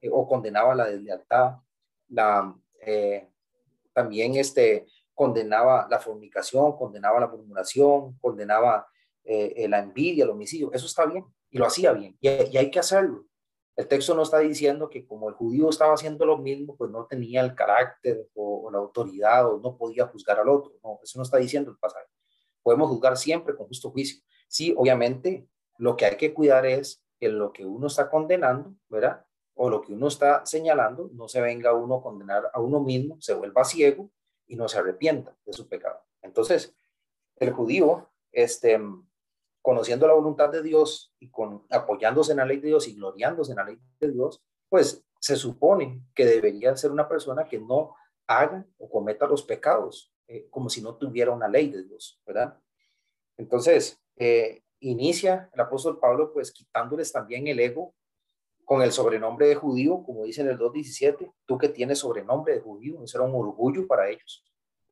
eh, o condenaba la deslealtad, eh, también este, condenaba la fornicación, condenaba la murmuración, condenaba eh, la envidia, el homicidio. Eso está bien y lo hacía bien y, hay que hacerlo. El texto no está diciendo que como el judío estaba haciendo lo mismo, pues no tenía el carácter o, la autoridad o no podía juzgar al otro. No, eso no está diciendo el pasaje. Podemos juzgar siempre con justo juicio. Sí, obviamente, lo que hay que cuidar es que lo que uno está condenando, ¿verdad? O lo que uno está señalando, no se venga uno a condenar a uno mismo, se vuelva ciego y no se arrepienta de su pecado. Entonces, el judío, este, conociendo la voluntad de Dios y con, apoyándose en la ley de Dios y gloriándose en la ley de Dios, pues se supone que debería ser una persona que no haga o cometa los pecados, eh, como si no tuviera una ley de Dios, ¿verdad? Entonces, eh, inicia el apóstol Pablo pues quitándoles también el ego con el sobrenombre de judío, como dice en el 2.17, tú que tienes sobrenombre de judío, eso era un orgullo para ellos,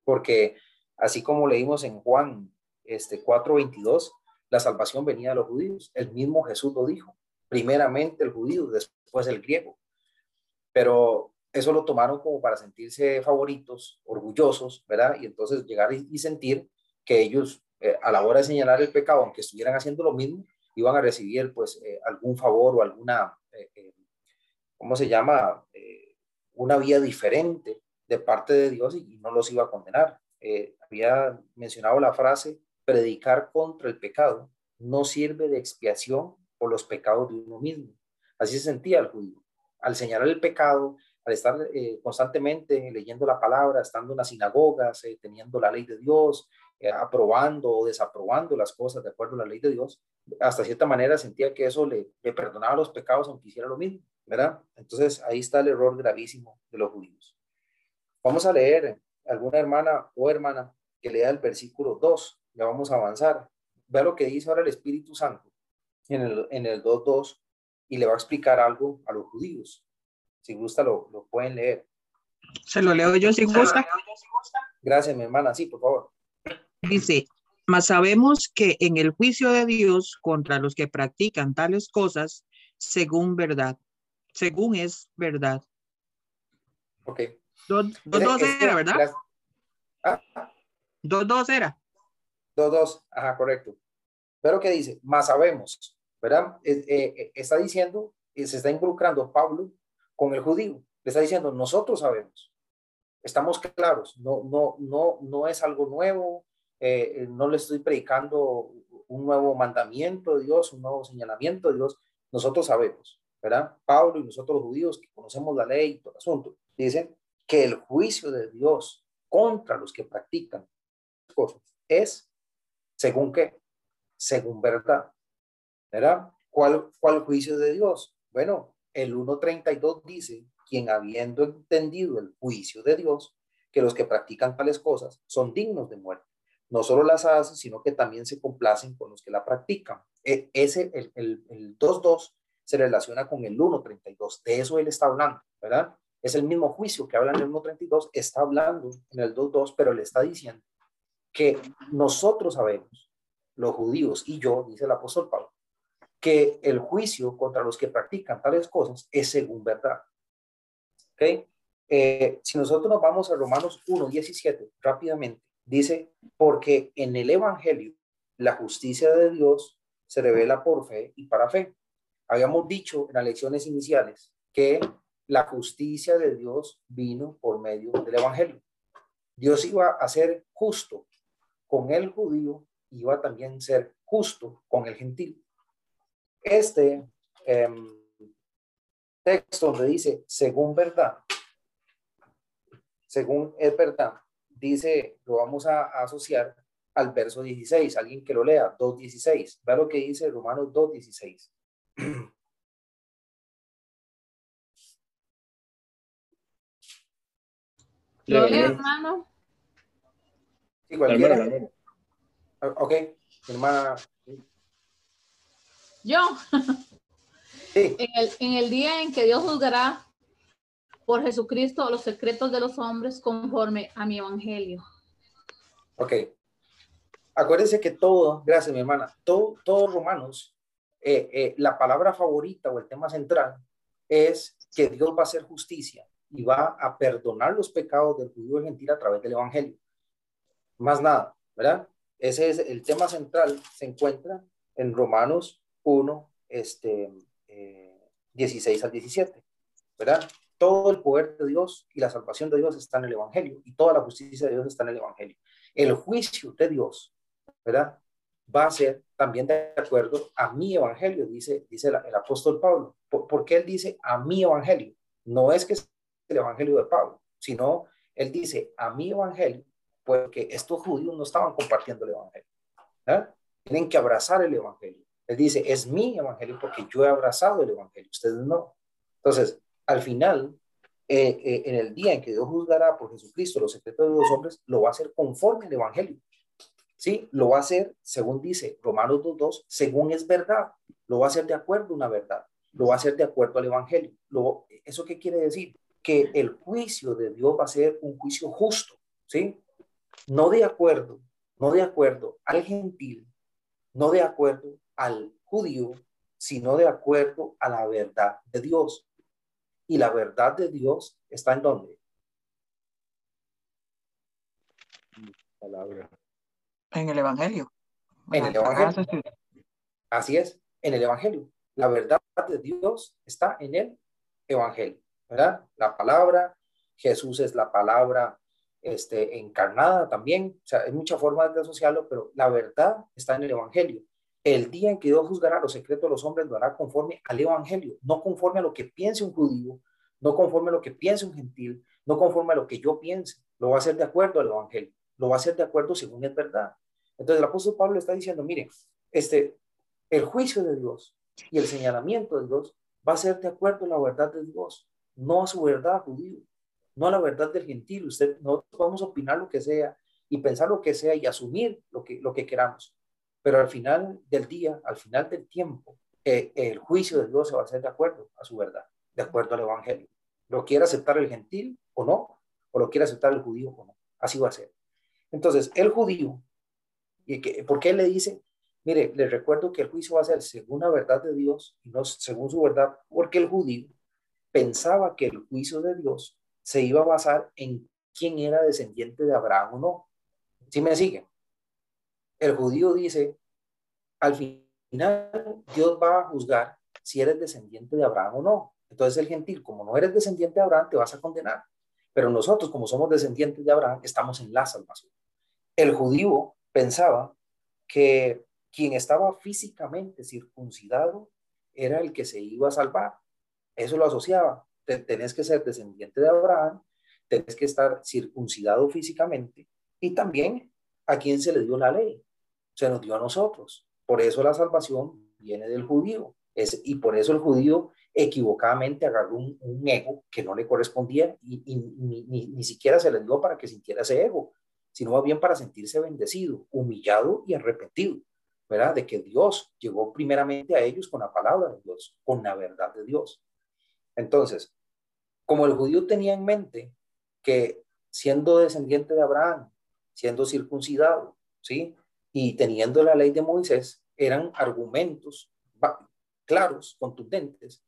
porque así como leímos en Juan este, 4.22, la salvación venía de los judíos, el mismo Jesús lo dijo, primeramente el judío, después el griego, pero eso lo tomaron como para sentirse favoritos, orgullosos, ¿verdad? Y entonces llegar y, sentir que ellos eh, a la hora de señalar el pecado, aunque estuvieran haciendo lo mismo, iban a recibir pues eh, algún favor o alguna, eh, ¿cómo se llama? una vía diferente de parte de Dios y, no los iba a condenar. había mencionado la frase, predicar contra el pecado no sirve de expiación por los pecados de uno mismo. Así se sentía el judío. Al señalar el pecado, al estar constantemente leyendo la palabra, estando en las sinagogas, eh, teniendo la ley de Dios, aprobando o desaprobando las cosas de acuerdo a la ley de Dios, hasta cierta manera sentía que eso le, le perdonaba los pecados aunque hiciera lo mismo, ¿verdad? Entonces ahí está el error gravísimo de los judíos. Vamos a leer alguna hermana o hermana que lea el versículo 2, ya vamos a avanzar. Vea lo que dice ahora el Espíritu Santo en el, en el 2.2 y le va a explicar algo a los judíos. Si gusta, lo, lo pueden leer. Se lo leo yo si gusta. Gracias, mi hermana. Sí, por favor. Dice, mas sabemos que en el juicio de Dios contra los que practican tales cosas, según verdad, según es verdad. Ok. Dos, dos, era, ¿verdad? ¿Ah? Dos, dos era. Dos, dos, ajá, correcto. Pero ¿qué dice? Más sabemos, ¿verdad? Eh, eh, está diciendo, se está involucrando Pablo con el judío. Le está diciendo, nosotros sabemos, estamos claros, no, no, no, no es algo nuevo, eh, no le estoy predicando un nuevo mandamiento de Dios, un nuevo señalamiento de Dios, nosotros sabemos, ¿verdad? Pablo y nosotros judíos que conocemos la ley y todo el asunto, dicen que el juicio de Dios contra los que practican cosas es según qué, según verdad, ¿verdad? ¿Cuál, cuál juicio de Dios? Bueno, el 1.32 dice, quien habiendo entendido el juicio de Dios, que los que practican tales cosas son dignos de muerte. No solo las hacen, sino que también se complacen con los que la practican. E, ese, el 2.2 se relaciona con el 1.32. De eso él está hablando, ¿verdad? Es el mismo juicio que habla en el 1.32, está hablando en el 2.2, pero le está diciendo que nosotros sabemos, los judíos y yo, dice el apóstol Pablo, que el juicio contra los que practican tales cosas es según verdad. ¿Ok? Eh, si nosotros nos vamos a Romanos 1, 17, rápidamente, dice, porque en el Evangelio la justicia de Dios se revela por fe y para fe. Habíamos dicho en las lecciones iniciales que la justicia de Dios vino por medio del Evangelio. Dios iba a ser justo con el judío, iba también a ser justo con el gentil. Este em, texto donde dice, según verdad, según es verdad, dice, lo vamos a, asociar al verso 16, alguien que lo lea, 2.16. Vea lo que dice Romanos 2.16. ¿Lo leo, hermano? Sí, cualquiera. Ok, hermana yo. En, el, día en que Dios juzgará por Jesucristo los secretos de los hombres conforme a mi evangelio. Ok. Acuérdense que todo, gracias mi hermana, todo, todos romanos, eh, eh, la palabra favorita o el tema central es que Dios va a hacer justicia y va a perdonar los pecados del judío gentil a través del evangelio. Más nada, ¿verdad? Ese es el tema central, se encuentra en Romanos 1, este, 16 eh, al 17, ¿verdad? Todo el poder de Dios y la salvación de Dios está en el Evangelio y toda la justicia de Dios está en el Evangelio. El juicio de Dios, ¿verdad? Va a ser también de acuerdo a mi Evangelio, dice, dice el, apóstol Pablo. ¿Por, qué él dice a mi Evangelio? No es que es el Evangelio de Pablo, sino él dice a mi Evangelio, porque estos judíos no estaban compartiendo el Evangelio. ¿verdad? Tienen que abrazar el Evangelio. Él dice, es mi Evangelio porque yo he abrazado el Evangelio, ustedes no. Entonces, al final, eh, eh, en el día en que Dios juzgará por Jesucristo los secretos de los hombres, lo va a hacer conforme al Evangelio. ¿Sí? Lo va a hacer, según dice Romanos 2.2, según es verdad. Lo va a hacer de acuerdo a una verdad. Lo va a hacer de acuerdo al Evangelio. Lo, ¿Eso qué quiere decir? Que el juicio de Dios va a ser un juicio justo. ¿Sí? No de acuerdo, no de acuerdo al gentil, no de acuerdo al judío, sino de acuerdo a la verdad de Dios. Y la verdad de Dios está en dónde? Palabra. En el Evangelio. En el Evangelio. Así es, en el Evangelio. La verdad de Dios está en el Evangelio, ¿verdad? La palabra, Jesús es la palabra este, encarnada también, o sea, hay muchas formas de asociarlo, pero la verdad está en el Evangelio. El día en que Dios juzgará los secretos de los hombres lo hará conforme al Evangelio, no conforme a lo que piense un judío, no conforme a lo que piense un gentil, no conforme a lo que yo piense, lo va a hacer de acuerdo al Evangelio, lo va a hacer de acuerdo según es verdad. Entonces el apóstol Pablo está diciendo, miren, este, el juicio de Dios y el señalamiento de Dios va a ser de acuerdo a la verdad de Dios, no a su verdad judío, no a la verdad del gentil. Usted, no podemos opinar lo que sea y pensar lo que sea y asumir lo que, lo que queramos. Pero al final del día, al final del tiempo, eh, el juicio de Dios se va a hacer de acuerdo a su verdad, de acuerdo al Evangelio. Lo quiere aceptar el gentil o no, o lo quiere aceptar el judío o no. Así va a ser. Entonces, el judío, y ¿por qué le dice? Mire, le recuerdo que el juicio va a ser según la verdad de Dios y no según su verdad, porque el judío pensaba que el juicio de Dios se iba a basar en quién era descendiente de Abraham o no. ¿Sí me siguen? El judío dice, al final Dios va a juzgar si eres descendiente de Abraham o no. Entonces el gentil, como no eres descendiente de Abraham, te vas a condenar. Pero nosotros, como somos descendientes de Abraham, estamos en la salvación. El judío pensaba que quien estaba físicamente circuncidado era el que se iba a salvar. Eso lo asociaba tenés que ser descendiente de Abraham, tenés que estar circuncidado físicamente y también a quien se le dio la ley, se nos dio a nosotros. Por eso la salvación viene del judío. Es, y por eso el judío equivocadamente agarró un, ego que no le correspondía y, ni, ni, siquiera se le dio para que sintiera ese ego, sino más bien para sentirse bendecido, humillado y arrepentido, ¿verdad? De que Dios llegó primeramente a ellos con la palabra de Dios, con la verdad de Dios. Entonces, como el judío tenía en mente que siendo descendiente de Abraham, siendo circuncidado, ¿sí? Y teniendo la ley de Moisés, eran argumentos claros, contundentes,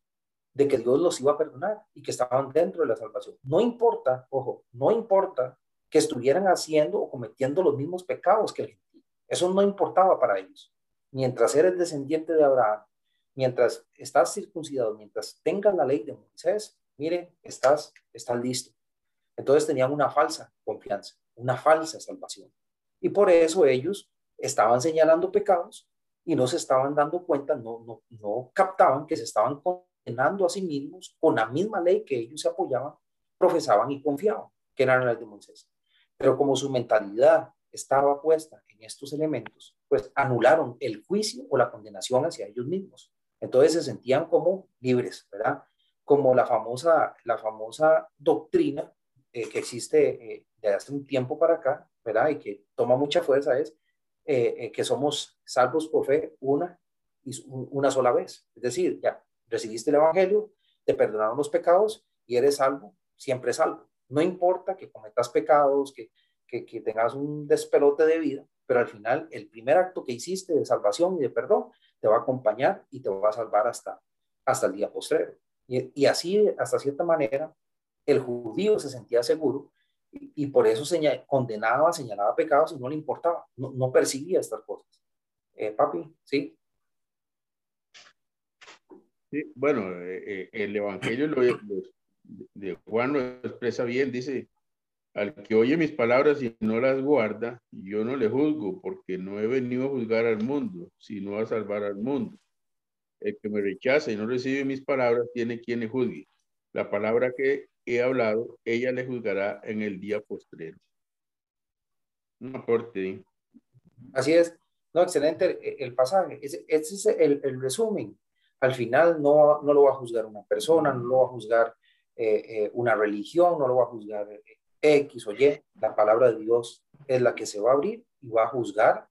de que Dios los iba a perdonar y que estaban dentro de la salvación. No importa, ojo, no importa que estuvieran haciendo o cometiendo los mismos pecados que el gentil. Eso no importaba para ellos. Mientras eres descendiente de Abraham, mientras estás circuncidado, mientras tengas la ley de Moisés, mire, estás, estás listo. Entonces tenían una falsa confianza, una falsa salvación. Y por eso ellos estaban señalando pecados y no se estaban dando cuenta, no, no, no captaban que se estaban condenando a sí mismos con la misma ley que ellos se apoyaban, profesaban y confiaban, que eran las de Moisés. Pero como su mentalidad estaba puesta en estos elementos, pues anularon el juicio o la condenación hacia ellos mismos. Entonces se sentían como libres, ¿verdad? como la famosa, la famosa doctrina eh, que existe eh, de hace un tiempo para acá, ¿verdad? Y que toma mucha fuerza es eh, que somos salvos por fe una y una sola vez. Es decir, ya recibiste el Evangelio, te perdonaron los pecados y eres salvo, siempre salvo. No importa que cometas pecados, que, que, que tengas un despelote de vida, pero al final el primer acto que hiciste de salvación y de perdón te va a acompañar y te va a salvar hasta, hasta el día postrero. Y, así, hasta cierta manera, el judío se sentía seguro y, por eso condenaba, señalaba pecados y no le importaba, no, no percibía estas cosas. Eh, papi, ¿sí? Sí, bueno, eh, eh, el Evangelio de Juan lo expresa bien, dice, al que oye mis palabras y no las guarda, yo no le juzgo, porque no he venido a juzgar al mundo, sino a salvar al mundo. El que me rechaza y no recibe mis palabras tiene quien le juzgue. La palabra que he hablado, ella le juzgará en el día postrero. Un aporte. Así es. No, excelente el, pasaje. Ese, es el, resumen. Al final no, no lo va a juzgar una persona, no lo va a juzgar eh, eh, una religión, no lo va a juzgar X o Y, la palabra de Dios es la que se va a abrir y va a juzgar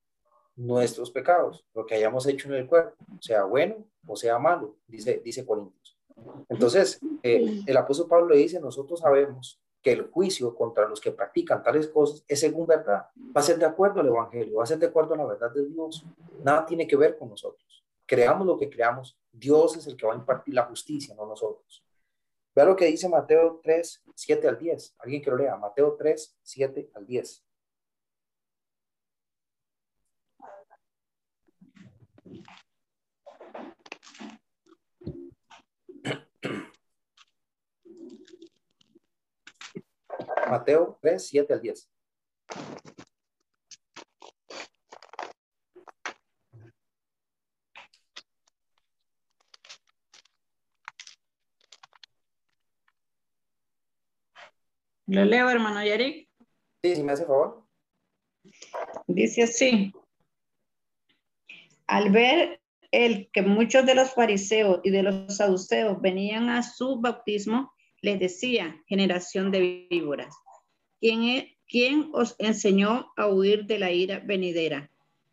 nuestros pecados, lo que hayamos hecho en el cuerpo, sea bueno o sea malo, dice, dice Corintios. Entonces, eh, el apóstol Pablo le dice, nosotros sabemos que el juicio contra los que practican tales cosas es según verdad, va a ser de acuerdo al Evangelio, va a ser de acuerdo a la verdad de Dios, nada tiene que ver con nosotros. Creamos lo que creamos, Dios es el que va a impartir la justicia, no nosotros. Vea lo que dice Mateo 3, 7 al 10. Alguien que lo lea. Mateo 3, 7 al 10. Mateo 3, 7 al 10. Lo leo, hermano Yarick. Sí, si me hace favor. Dice así. Al ver el que muchos de los fariseos y de los saduceos venían a su bautismo, les decía, generación de víboras, ¿quién, es, ¿quién os enseñó a huir de la ira venidera?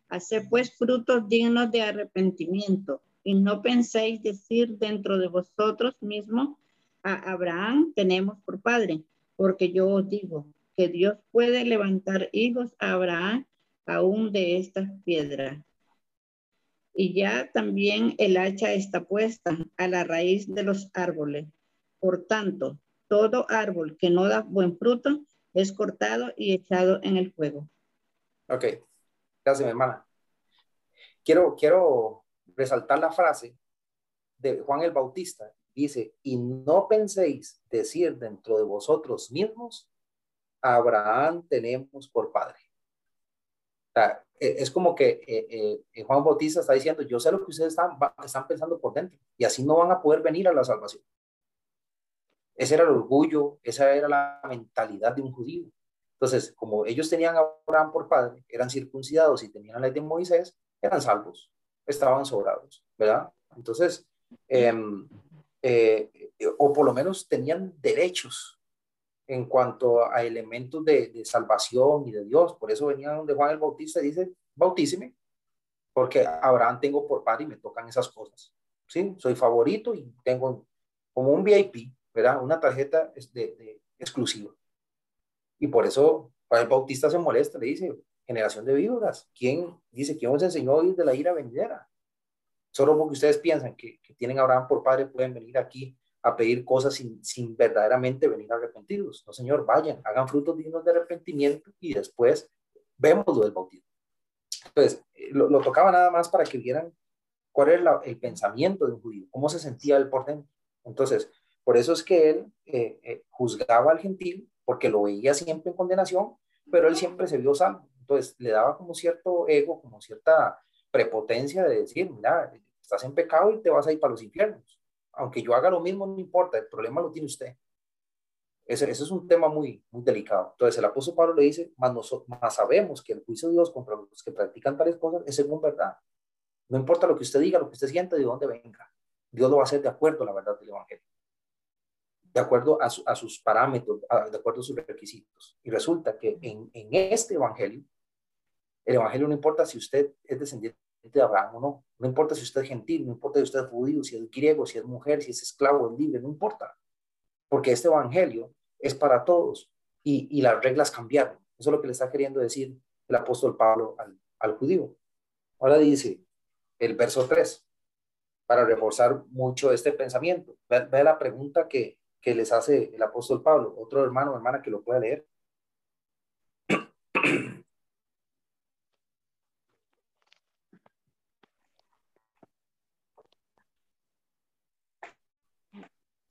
Haced pues frutos dignos de arrepentimiento y no penséis decir dentro de vosotros mismos, a Abraham tenemos por padre porque yo os digo que Dios puede levantar hijos a Abraham aún de estas piedras. Y ya también el hacha está puesta a la raíz de los árboles. Por tanto, todo árbol que no da buen fruto es cortado y echado en el fuego. Ok, gracias, mi hermana. Quiero, quiero resaltar la frase de Juan el Bautista Dice, y no penséis decir dentro de vosotros mismos, Abraham tenemos por padre. E, es como que eh, eh, Juan Bautista está diciendo, yo sé lo que ustedes están, están pensando por dentro, y así no van a poder venir a la salvación. Ese era el orgullo, esa era la mentalidad de un judío. Entonces, como ellos tenían a Abraham por padre, eran circuncidados y tenían la ley de Moisés, eran salvos, estaban sobrados, ¿verdad? Entonces, eh, eh, o por lo menos tenían derechos en cuanto a elementos de, salvación y de Dios. Por eso venían donde Juan el Bautista y dice, bautíceme, porque Abraham tengo por padre y me tocan esas cosas. ¿sí? Soy favorito y tengo como un VIP, ¿verdad? Una tarjeta de, exclusiva. Y por eso el Bautista se molesta, le dice, generación de víboras, ¿quién dice, quién os enseñó a ir de la ira venidera? Solo porque ustedes piensan que, tienen a Abraham por padre, pueden venir aquí a pedir cosas sin, sin, verdaderamente venir arrepentidos. No, Señor, vayan, hagan frutos dignos de arrepentimiento y después vemos lo del bautismo. Entonces, eh, lo, tocaba nada más para que vieran cuál era el pensamiento de un judío, cómo se sentía él por dentro. Entonces, por eso es que él eh, eh, juzgaba al gentil, porque lo veía siempre en condenación, pero él siempre se vio salvo. Entonces, le daba como cierto ego, como cierta prepotencia de decir, mira, estás en pecado y te vas a ir para los infiernos. Aunque yo haga lo mismo, no importa, el problema lo tiene usted. Ese, es un tema muy, muy delicado. Entonces el apóstol Pablo le dice, más, nosotros, más sabemos que el juicio de Dios contra los que practican tales cosas es según verdad. No importa lo que usted diga, lo que usted sienta, de dónde venga. Dios lo va a hacer de acuerdo a la verdad del Evangelio. De acuerdo a, a sus parámetros, de acuerdo a sus requisitos. Y resulta que en, en este Evangelio, el Evangelio no importa si usted es descendiente de Abraham o no. No importa si usted es gentil, no importa si usted es judío, si es griego, si es mujer, si es esclavo, es libre, no importa. Porque este Evangelio es para todos y, y las reglas cambiaron. Eso es lo que le está queriendo decir el apóstol Pablo al, al judío. Ahora dice el verso 3. para reforzar mucho este pensamiento. Ve, ve la pregunta que, que les hace el apóstol Pablo, otro hermano o hermana que lo pueda leer.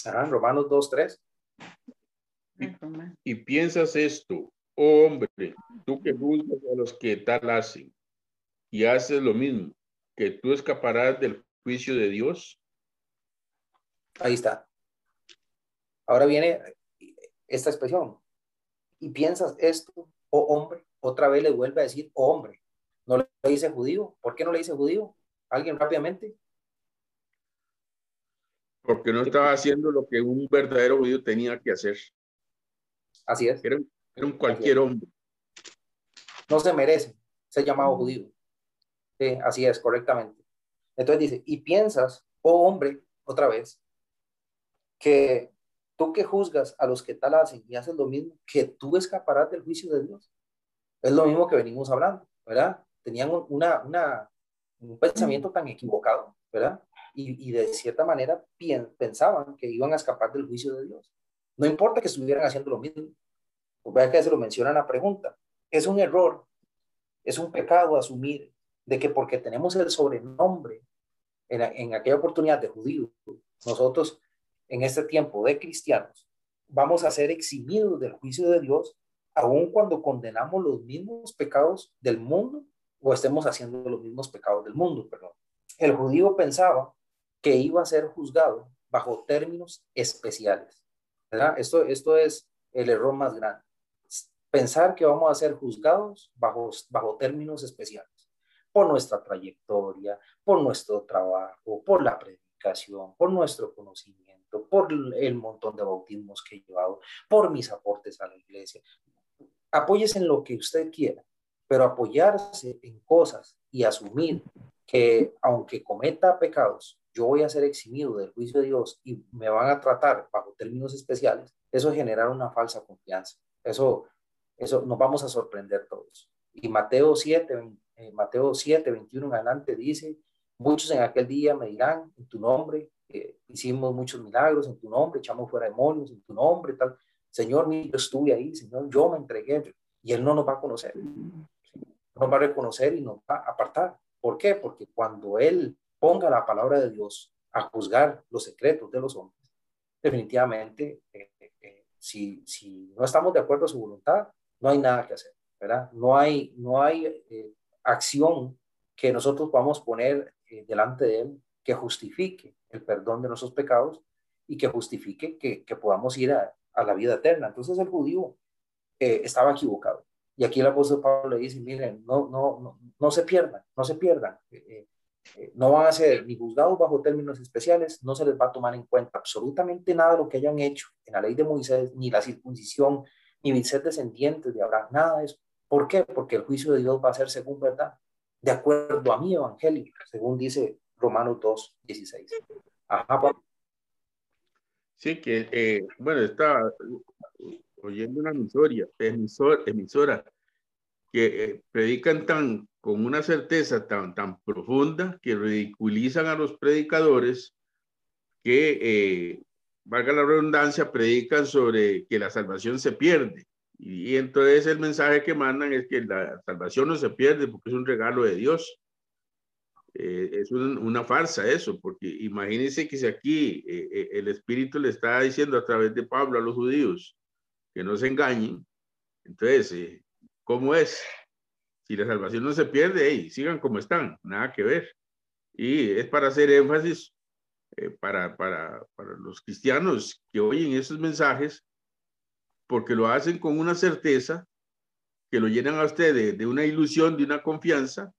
Ajá, Romanos 2, 3. Y piensas esto, oh hombre, tú que juzgas a los que tal hacen y haces lo mismo, que tú escaparás del juicio de Dios. Ahí está. Ahora viene esta expresión. Y piensas esto, oh hombre, otra vez le vuelve a decir, oh hombre. No le dice judío. ¿Por qué no le dice judío? ¿Alguien rápidamente? Porque no estaba haciendo lo que un verdadero judío tenía que hacer. Así es. Era, era un cualquier hombre. No se merece ser llamado judío. Sí, así es, correctamente. Entonces dice, y piensas, oh hombre, otra vez, que tú que juzgas a los que tal hacen y haces lo mismo, que tú escaparás del juicio de Dios. Es lo mismo que venimos hablando, ¿verdad? Tenían una, una, un pensamiento tan equivocado, ¿verdad? Y, y de cierta manera pensaban que iban a escapar del juicio de Dios. No importa que estuvieran haciendo lo mismo. Pues vea que se lo menciona en la pregunta. Es un error, es un pecado asumir de que porque tenemos el sobrenombre en, en aquella oportunidad de judío, nosotros en este tiempo de cristianos vamos a ser eximidos del juicio de Dios, aun cuando condenamos los mismos pecados del mundo o estemos haciendo los mismos pecados del mundo, perdón. El judío pensaba que iba a ser juzgado bajo términos especiales. ¿verdad? Esto, esto es el error más grande. Pensar que vamos a ser juzgados bajo, bajo términos especiales, por nuestra trayectoria, por nuestro trabajo, por la predicación, por nuestro conocimiento, por el montón de bautismos que he llevado, por mis aportes a la iglesia. Apóyese en lo que usted quiera, pero apoyarse en cosas y asumir que aunque cometa pecados, yo voy a ser eximido del juicio de Dios y me van a tratar bajo términos especiales, eso genera una falsa confianza. Eso, eso nos vamos a sorprender todos. Y Mateo 7, eh, Mateo 7, 21 en adelante dice, muchos en aquel día me dirán en tu nombre, eh, hicimos muchos milagros en tu nombre, echamos fuera demonios en tu nombre, tal. Señor, yo estuve ahí, Señor, yo me entregué. Y Él no nos va a conocer. Nos va a reconocer y nos va a apartar. ¿Por qué? Porque cuando Él ponga la palabra de Dios a juzgar los secretos de los hombres, definitivamente, eh, eh, si, si no estamos de acuerdo a su voluntad, no hay nada que hacer, ¿verdad? No hay, no hay eh, acción que nosotros podamos poner delante de Él que justifique el perdón de nuestros pecados y que justifique que, que podamos ir a, a, la vida eterna. Entonces el judío estaba equivocado. Y aquí el apóstol Pablo le dice, miren, no, no, no, no se pierdan, no se pierdan. Eh, no van a ser ni juzgados bajo términos especiales, no se les va a tomar en cuenta absolutamente nada de lo que hayan hecho en la ley de Moisés, ni la circuncisión, ni ser descendientes de Abraham, nada de eso. ¿Por qué? Porque el juicio de Dios va a ser según verdad, de acuerdo a mi evangelio, según dice Romanos 2, 16. Ajá, Sí, que, eh, bueno, está oyendo una emisora, emisor, emisora que eh, predican tan con una certeza tan, tan profunda que ridiculizan a los predicadores que, eh, valga la redundancia, predican sobre que la salvación se pierde. Y, entonces el mensaje que mandan es que la salvación no se pierde porque es un regalo de Dios. Eh, es una farsa eso, porque imagínense que si aquí el Espíritu le está diciendo a través de Pablo a los judíos que no se engañen, entonces ¿Cómo es? Si la salvación no se pierde, hey, sigan como están, nada que ver. Y es para hacer énfasis eh, para, para, para los cristianos que oyen esos mensajes, porque lo hacen con una certeza que lo llenan a ustedes de, una ilusión, de una confianza,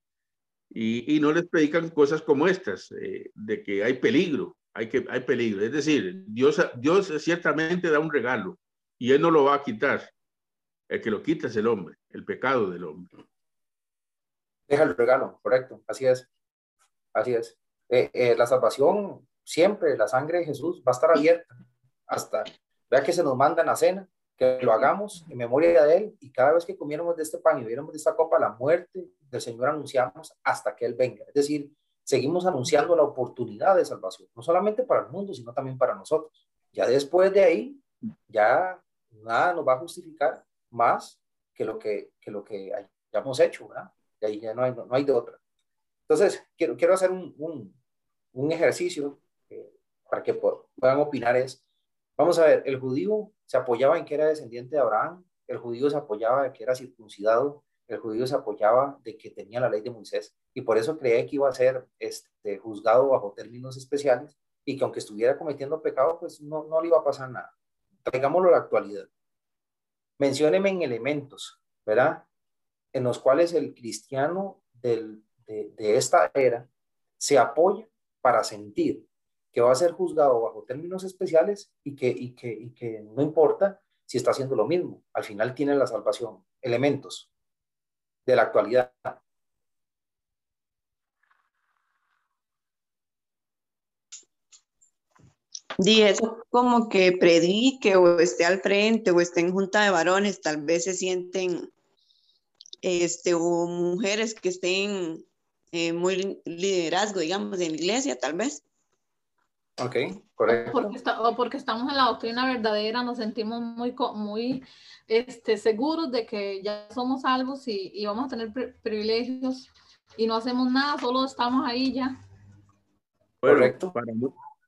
y, no les predican cosas como estas, eh, de que hay peligro, hay, que, hay peligro. Es decir, Dios, Dios ciertamente da un regalo y Él no lo va a quitar. El que lo quita es el hombre, el pecado del hombre. Deja el regalo, correcto, así es. Así es. Eh, eh, la salvación siempre, la sangre de Jesús va a estar abierta hasta, vea que se nos manda en la cena, que lo hagamos en memoria de Él y cada vez que comiéramos de este pan y viéramos de esta copa la muerte del Señor anunciamos hasta que Él venga. Es decir, seguimos anunciando la oportunidad de salvación, no solamente para el mundo, sino también para nosotros. Ya después de ahí, ya nada nos va a justificar más que lo que, que lo que hayamos hecho, ¿verdad? Y ahí ya no hay, no, hay de otra. Entonces, quiero, quiero hacer un, un, un ejercicio eh, para que puedan opinar es, vamos a ver, el judío se apoyaba en que era descendiente de Abraham, el judío se apoyaba en que era circuncidado, el judío se apoyaba de que tenía la ley de Moisés y por eso creía que iba a ser este, juzgado bajo términos especiales y que aunque estuviera cometiendo pecado, pues no, no le iba a pasar nada. Traigámoslo a la actualidad. Mencióneme en elementos, ¿verdad? En los cuales el cristiano del, de, de esta era se apoya para sentir que va a ser juzgado bajo términos especiales y que, y que, y que no importa si está haciendo lo mismo. Al final tiene la salvación. Elementos de la actualidad. Di eso como que predique o esté al frente o esté en junta de varones, tal vez se sienten, este, o mujeres que estén eh, muy liderazgo, digamos, en la iglesia, tal vez. Ok, correcto. Porque está, o porque estamos en la doctrina verdadera, nos sentimos muy, muy este, seguros de que ya somos salvos y, y vamos a tener privilegios y no hacemos nada, solo estamos ahí ya. Correcto. Para,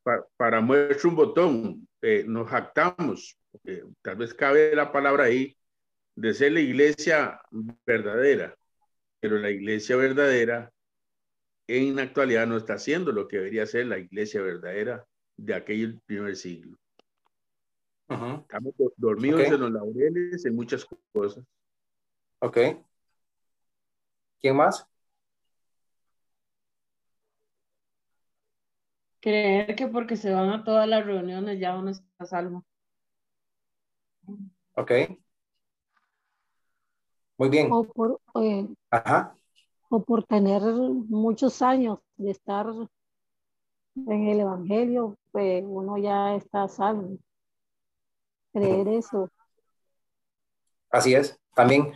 para, para muestra un botón, eh, nos jactamos, tal vez cabe la palabra ahí, de ser la iglesia verdadera, pero la iglesia verdadera en la actualidad no está haciendo lo que debería ser la iglesia verdadera de aquel primer siglo. Estamos dormidos en los laureles, en muchas cosas. Ok. ¿Quién más? Creer que porque se van a todas las reuniones ya uno está salvo. Ok. Muy bien. O por, eh, Ajá o por tener muchos años de estar en el Evangelio, pues uno ya está salvo. Creer eso. Así es. También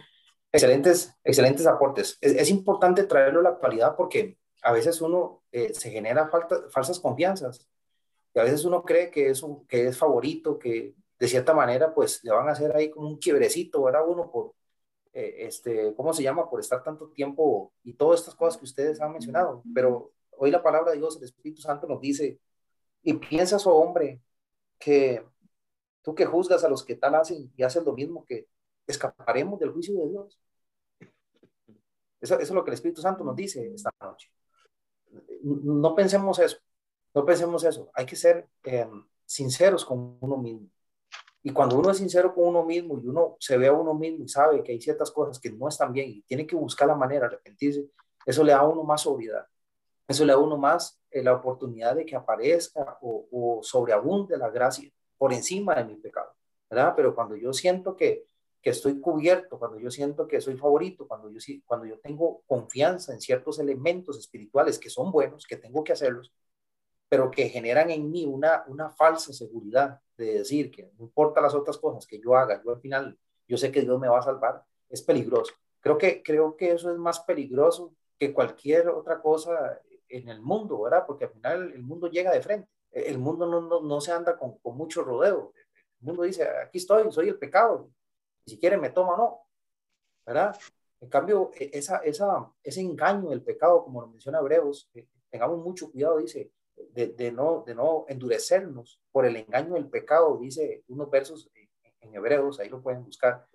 excelentes, excelentes aportes. Es, importante traerlo a la actualidad porque a veces uno eh, se genera falsas confianzas. Y a veces uno cree que es, un, que es favorito, que de cierta manera pues le van a hacer ahí como un quiebrecito, ¿verdad? Uno por, eh, este, ¿cómo se llama? Por estar tanto tiempo y todas estas cosas que ustedes han mencionado. Pero hoy la palabra de Dios, el Espíritu Santo nos dice, y piensas, oh hombre, que tú que juzgas a los que tal hacen y hacen lo mismo, que escaparemos del juicio de Dios. Eso, es lo que el Espíritu Santo nos dice esta noche. No pensemos eso, no pensemos eso. Hay que ser eh, sinceros con uno mismo. Y cuando uno es sincero con uno mismo y uno se ve a uno mismo y sabe que hay ciertas cosas que no están bien y tiene que buscar la manera de arrepentirse, eso le da a uno más sobriedad. Eso le da uno más eh, la oportunidad de que aparezca o, o, sobreabunde la gracia por encima de mi pecado, ¿verdad? Pero cuando yo siento que, que estoy cubierto, cuando yo siento que soy favorito, cuando yo, cuando yo tengo confianza en ciertos elementos espirituales que son buenos, que tengo que hacerlos, pero que generan en mí una, una falsa seguridad de decir que no importa las otras cosas que yo haga, yo al final, yo sé que Dios me va a salvar, es peligroso. Creo que, creo que eso es más peligroso que cualquier otra cosa en el mundo, ¿verdad? Porque al final el mundo llega de frente. El mundo no, no, no se anda con, con, mucho rodeo. El mundo dice, aquí estoy, soy el pecado. Si quiere me toma, no. ¿Verdad? En cambio, e, esa, esa, ese engaño del pecado, como lo menciona Hebreos, eh, tengamos mucho cuidado, dice, de, no, de no endurecernos por el engaño del pecado, dice unos versos en Hebreos, ahí lo pueden buscar.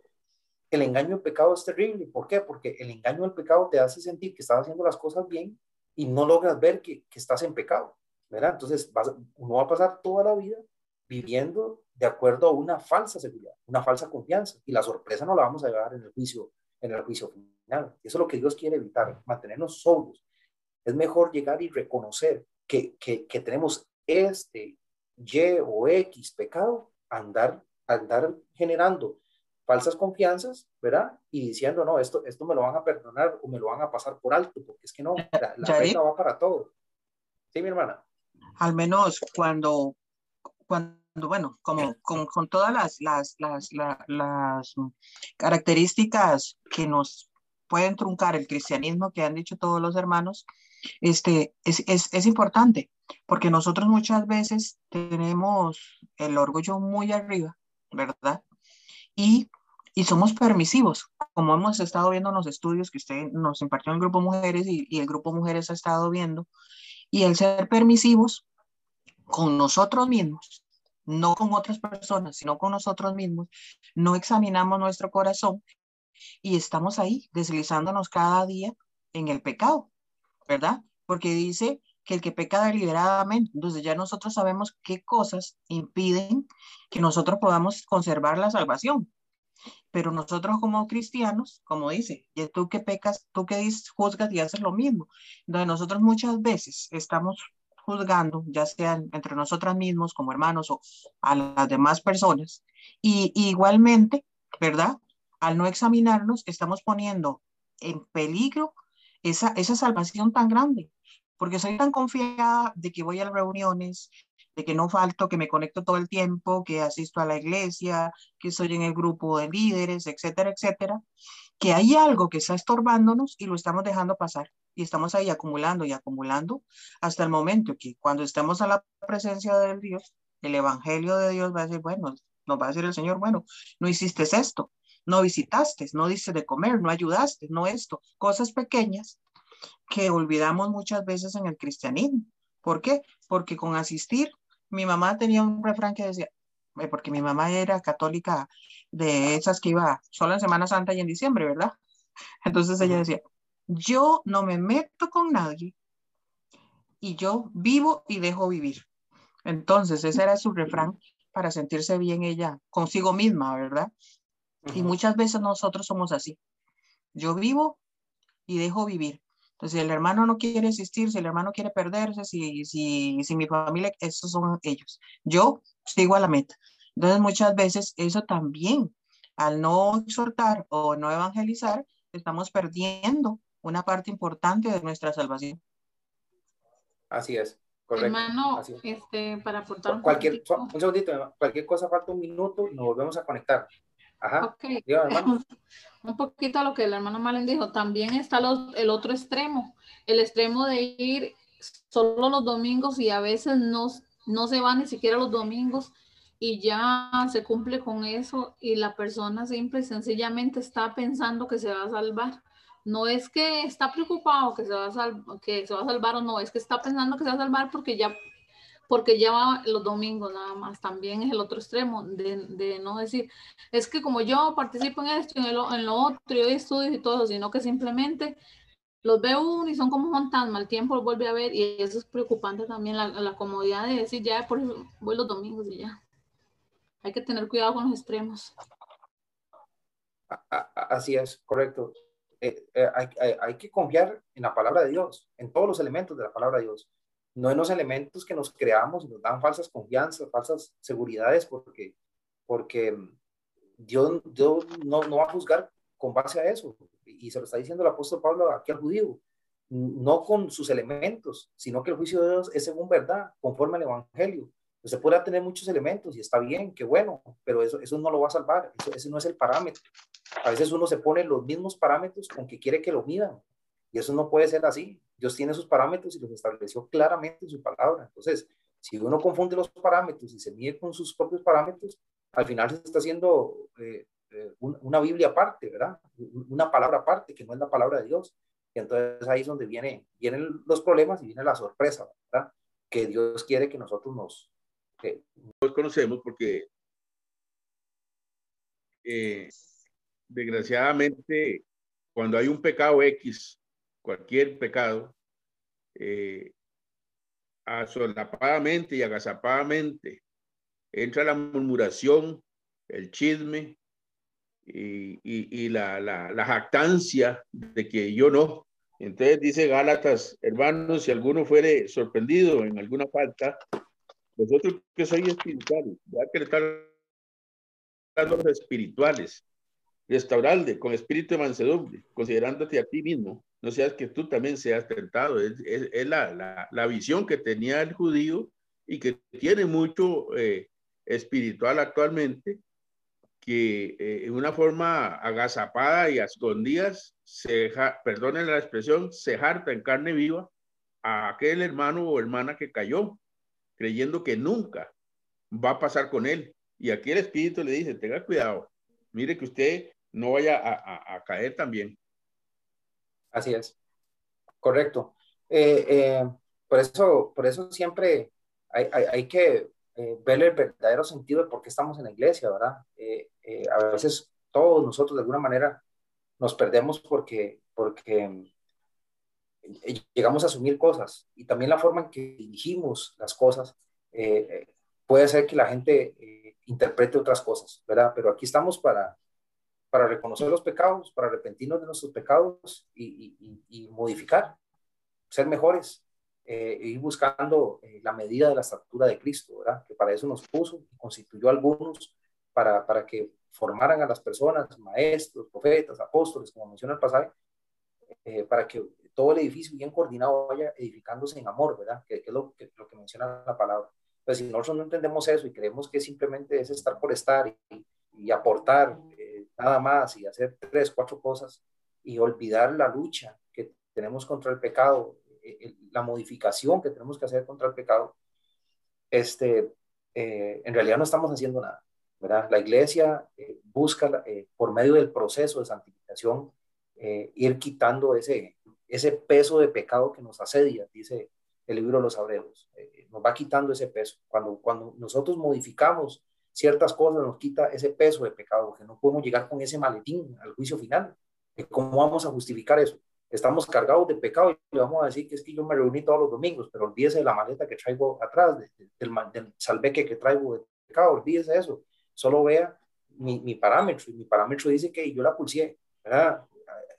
El engaño del pecado es terrible. ¿Por qué? Porque el engaño del pecado te hace sentir que estás haciendo las cosas bien y no logras ver que, que estás en pecado, ¿verdad? Entonces vas, uno va a pasar toda la vida viviendo de acuerdo a una falsa seguridad, una falsa confianza y la sorpresa no la vamos a llevar en el juicio, en el juicio final. Eso es lo que Dios quiere evitar, mantenernos solos. Es mejor llegar y reconocer que, tenemos este Y o X pecado, andar, andar generando falsas confianzas, ¿verdad? Y diciendo, no, esto, esto me lo van a perdonar o me lo van a pasar por alto, porque es que no, la, la va para todo. Sí, mi hermana. Al menos cuando, cuando bueno, como con, con todas las, las, las, las, características que nos pueden truncar el cristianismo que han dicho todos los hermanos, este, es, es, es importante, porque nosotros muchas veces tenemos el orgullo muy arriba, ¿verdad? Y, y somos permisivos, como hemos estado viendo en los estudios que usted nos impartió en el grupo Mujeres y, y el grupo Mujeres ha estado viendo, y el ser permisivos con nosotros mismos, no con otras personas, sino con nosotros mismos, no examinamos nuestro corazón y estamos ahí deslizándonos cada día en el pecado, ¿verdad? Porque dice que el que peca deliberadamente, entonces ya nosotros sabemos qué cosas impiden que nosotros podamos conservar la salvación. Pero nosotros como cristianos, como dice, y tú que pecas, tú que juzgas y haces lo mismo. Entonces nosotros muchas veces estamos juzgando, ya sean entre nosotras mismos como hermanos o a las demás personas. Y, y igualmente, ¿verdad? Al no examinarnos, estamos poniendo en peligro esa, esa salvación tan grande, porque soy tan confiada de que voy a las reuniones, de que no falto, que me conecto todo el tiempo, que asisto a la iglesia, que soy en el grupo de líderes, etcétera, etcétera, que hay algo que está estorbándonos y lo estamos dejando pasar. Y estamos ahí acumulando y acumulando hasta el momento que cuando estemos a la presencia del Dios, el Evangelio de Dios va a decir, bueno, nos va a decir el Señor, bueno, no hiciste esto, no visitaste, no diste de comer, no ayudaste, no esto, cosas pequeñas que olvidamos muchas veces en el cristianismo. ¿Por qué? Porque con asistir, mi mamá tenía un refrán que decía, eh, porque mi mamá era católica de esas que iba solo en Semana Santa y en diciembre, ¿verdad? Entonces ella decía, yo no me meto con nadie y yo vivo y dejo vivir. Entonces ese era su refrán para sentirse bien ella consigo misma, ¿verdad? Y muchas veces nosotros somos así. Yo vivo y dejo vivir. Entonces, si el hermano no quiere existir, si el hermano quiere perderse, si, si, si mi familia, esos son ellos. Yo sigo a la meta. Entonces, muchas veces eso también, al no exhortar o no evangelizar, estamos perdiendo una parte importante de nuestra salvación. Así es. Correcto. Hermano, Así es. este, para aportar un Cualquier, un segundito, cualquier cosa falta un minuto y nos volvemos a conectar. Ajá. Ok. Diga, hermano. Un poquito a lo que el hermano Malen dijo, también está los- el otro extremo, el extremo de ir solo los domingos y a veces no, no se va ni siquiera los domingos y ya se cumple con eso y la persona simple y sencillamente está pensando que se va a salvar. No es que está preocupado que se va a, sal- que se va a salvar o no, es que está pensando que se va a salvar porque ya porque ya los domingos nada más. También es el otro extremo de, de no decir, es que como yo participo en esto y en en lo otro, y doy estudios y todo sino que simplemente los veo uno y son como fantasma, el tiempo los vuelve a ver y eso es preocupante también, la, comodidad de decir, ya por eso voy los domingos y ya. Hay que tener cuidado con los extremos. Así es, correcto. Eh, eh, hay que confiar en la palabra de Dios, en todos los elementos de la palabra de Dios, no en los elementos que nos creamos y nos dan falsas confianzas, falsas seguridades, porque, porque Dios, Dios no, no va a juzgar con base a eso. Y se lo está diciendo el apóstol Pablo aquí al judío, no con sus elementos, sino que el juicio de Dios es según verdad, conforme al Evangelio. Usted podrá tener muchos elementos y está bien, qué bueno, pero eso, eso no lo va a salvar, eso, ese no es el parámetro. A veces uno se pone los mismos parámetros con que quiere que lo midan y eso no puede ser así. Dios tiene sus parámetros y los estableció claramente en su palabra. Entonces, si uno confunde los parámetros y se mide con sus propios parámetros, al final se está haciendo eh, eh, un- una Biblia aparte, ¿verdad? Una palabra aparte que no es la palabra de Dios. Y entonces ahí es donde viene, vienen los problemas y viene la sorpresa, ¿verdad? Que Dios quiere que nosotros nos... que- Los conocemos porque eh, desgraciadamente cuando hay un pecado X, cualquier pecado, eh, asolapadamente y agazapadamente entra la murmuración, el chisme y, y- y la, la- la jactancia de que yo no. Entonces dice Gálatas, hermanos, si alguno fuere sorprendido en alguna falta, vosotros que sois espirituales, ya que le están a los espirituales, restaurarle con espíritu de mansedumbre, considerándote a ti mismo, no seas que tú también seas tentado. Es, es- es la, la- la visión que tenía el judío y que tiene mucho eh, espiritual actualmente, que eh, en una forma agazapada y a escondidas, se, perdonen la expresión, se harta en carne viva a aquel hermano o hermana que cayó, creyendo que nunca va a pasar con él. Y aquí el Espíritu le dice, tenga cuidado, mire que usted no vaya a, caer también. Así es, correcto. Eh, eh, por, eso, por eso siempre hay, que eh, ver el verdadero sentido de por qué estamos en la iglesia, ¿verdad? a veces todos nosotros de alguna manera nos perdemos porque, porque llegamos a asumir cosas y también la forma en que dirigimos las cosas puede hacer que la gente interprete otras cosas, ¿verdad? Pero aquí estamos para, para reconocer los pecados, para arrepentirnos de nuestros pecados y, y, modificar, ser mejores, eh, ir buscando eh, la medida de la estatura de Cristo, ¿verdad? Que para eso nos puso y constituyó algunos para, para que formaran a las personas, maestros, profetas, apóstoles, como menciona el pasaje, eh, para que todo el edificio bien coordinado vaya edificándose en amor, ¿verdad? Que, que es lo que, lo que menciona la palabra. Pues si nosotros no entendemos eso y creemos que simplemente es estar por estar y, aportar eh, nada más y hacer tres, cuatro cosas y olvidar la lucha que tenemos contra el pecado, eh, la modificación que tenemos que hacer contra el pecado, este, eh, en realidad no estamos haciendo nada. ¿verdad? La iglesia busca por medio del proceso de santificación ir quitando ese, ese peso de pecado que nos asedia, dice el libro de los Hebreos. Eh, nos va quitando ese peso. Cuando, cuando nosotros modificamos ciertas cosas, nos quita ese peso de pecado, que no podemos llegar con ese maletín al juicio final. ¿Cómo vamos a justificar eso? Estamos cargados de pecado y le vamos a decir que es que yo me reuní todos los domingos, pero olvídese de la maleta que traigo atrás, del, del, salveque que traigo de pecado, olvídese de eso. Solo vea mi, parámetro y mi parámetro dice que yo la pulsé, ¿verdad?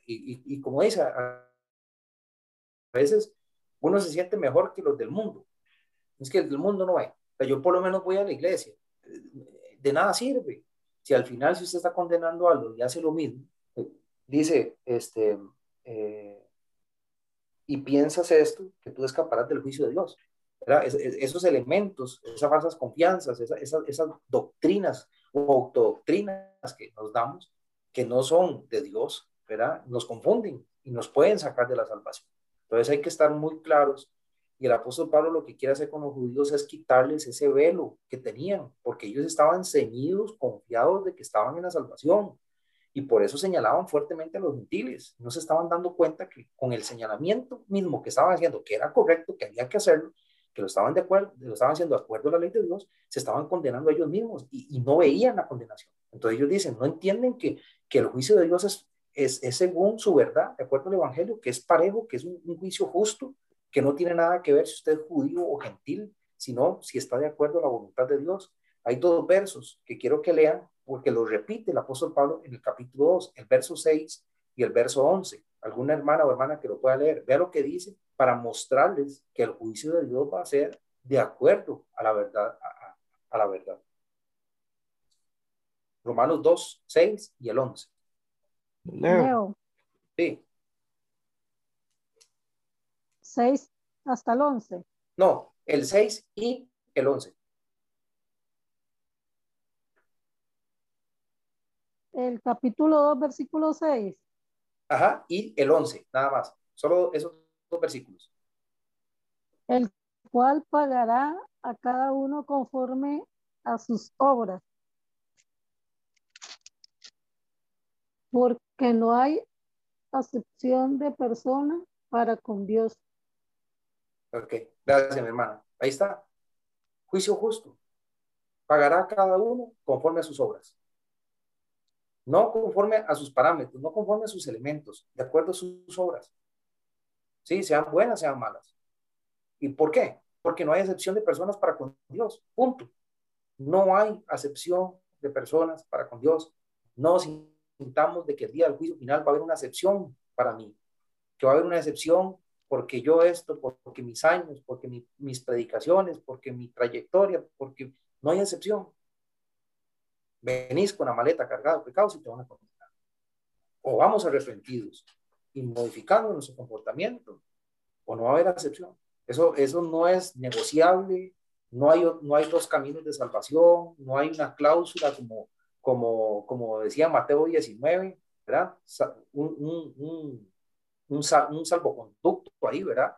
Y, como dice, a veces uno se siente mejor que los del mundo. Es que el del mundo no va. Pero yo por lo menos voy a la iglesia. De nada sirve. Si al final, si usted está condenando algo y hace lo mismo, dice, este, eh, y piensas esto, que tú escaparás del juicio de Dios. esos elementos, esas falsas confianzas, esas, esas doctrinas o autodoctrinas que nos damos, que no son de Dios, ¿verdad? nos confunden y nos pueden sacar de la salvación. Entonces hay que estar muy claros. Y el apóstol Pablo lo que quiere hacer con los judíos es quitarles ese velo que tenían, porque ellos estaban ceñidos, confiados de que estaban en la salvación. Y por eso señalaban fuertemente a los gentiles. No se estaban dando cuenta que con el señalamiento mismo que estaban haciendo, que era correcto, que había que hacerlo, que lo estaban, de acuerdo, lo estaban haciendo de acuerdo a la ley de Dios, se estaban condenando a ellos mismos y, y no veían la condenación. Entonces ellos dicen, no entienden que, que el juicio de Dios es es, según su verdad, de acuerdo al Evangelio, que es parejo, que es un, juicio justo, que no tiene nada que ver si usted es judío o gentil, sino si está de acuerdo a la voluntad de Dios. Hay dos versos que quiero que lean, porque lo repite el apóstol Pablo en el capítulo 2, el verso 6 y el verso 11. Alguna hermana o hermana que lo pueda leer, vea lo que dice para mostrarles que el juicio de Dios va a ser de acuerdo a la verdad, a, la verdad. Romanos 2, 6 y el 11. Leo. Sí. 6 hasta el 11. No, el 6 y el 11. El capítulo 2, versículo 6. Ajá, y el 11, nada más. Solo esos dos versículos. El cual pagará a cada uno conforme a sus obras. porque no hay acepción de persona para con Dios. Ok, gracias mi hermana. Ahí está. Juicio justo. Pagará cada uno conforme a sus obras. No conforme a sus parámetros, no conforme a sus elementos, de acuerdo a sus obras. Sí, sean buenas, sean malas. ¿Y por qué? Porque no hay acepción de personas para con Dios. Punto. No hay acepción de personas para con Dios. No de que el día del juicio final va a haber una excepción para mí, que va a haber una excepción porque yo esto, porque mis años, porque mis predicaciones, porque mi trayectoria, porque no hay excepción. Venís con la maleta cargada de pecados y te van a condenar. O vamos arrepentidos y modificando nuestro comportamiento, o no va a haber excepción. Eso, eso no es negociable, no hay, no hay dos caminos de salvación, no hay una cláusula como como, como decía Mateo 19, ¿verdad? Un, un, un, un, salvoconducto ahí, ¿verdad?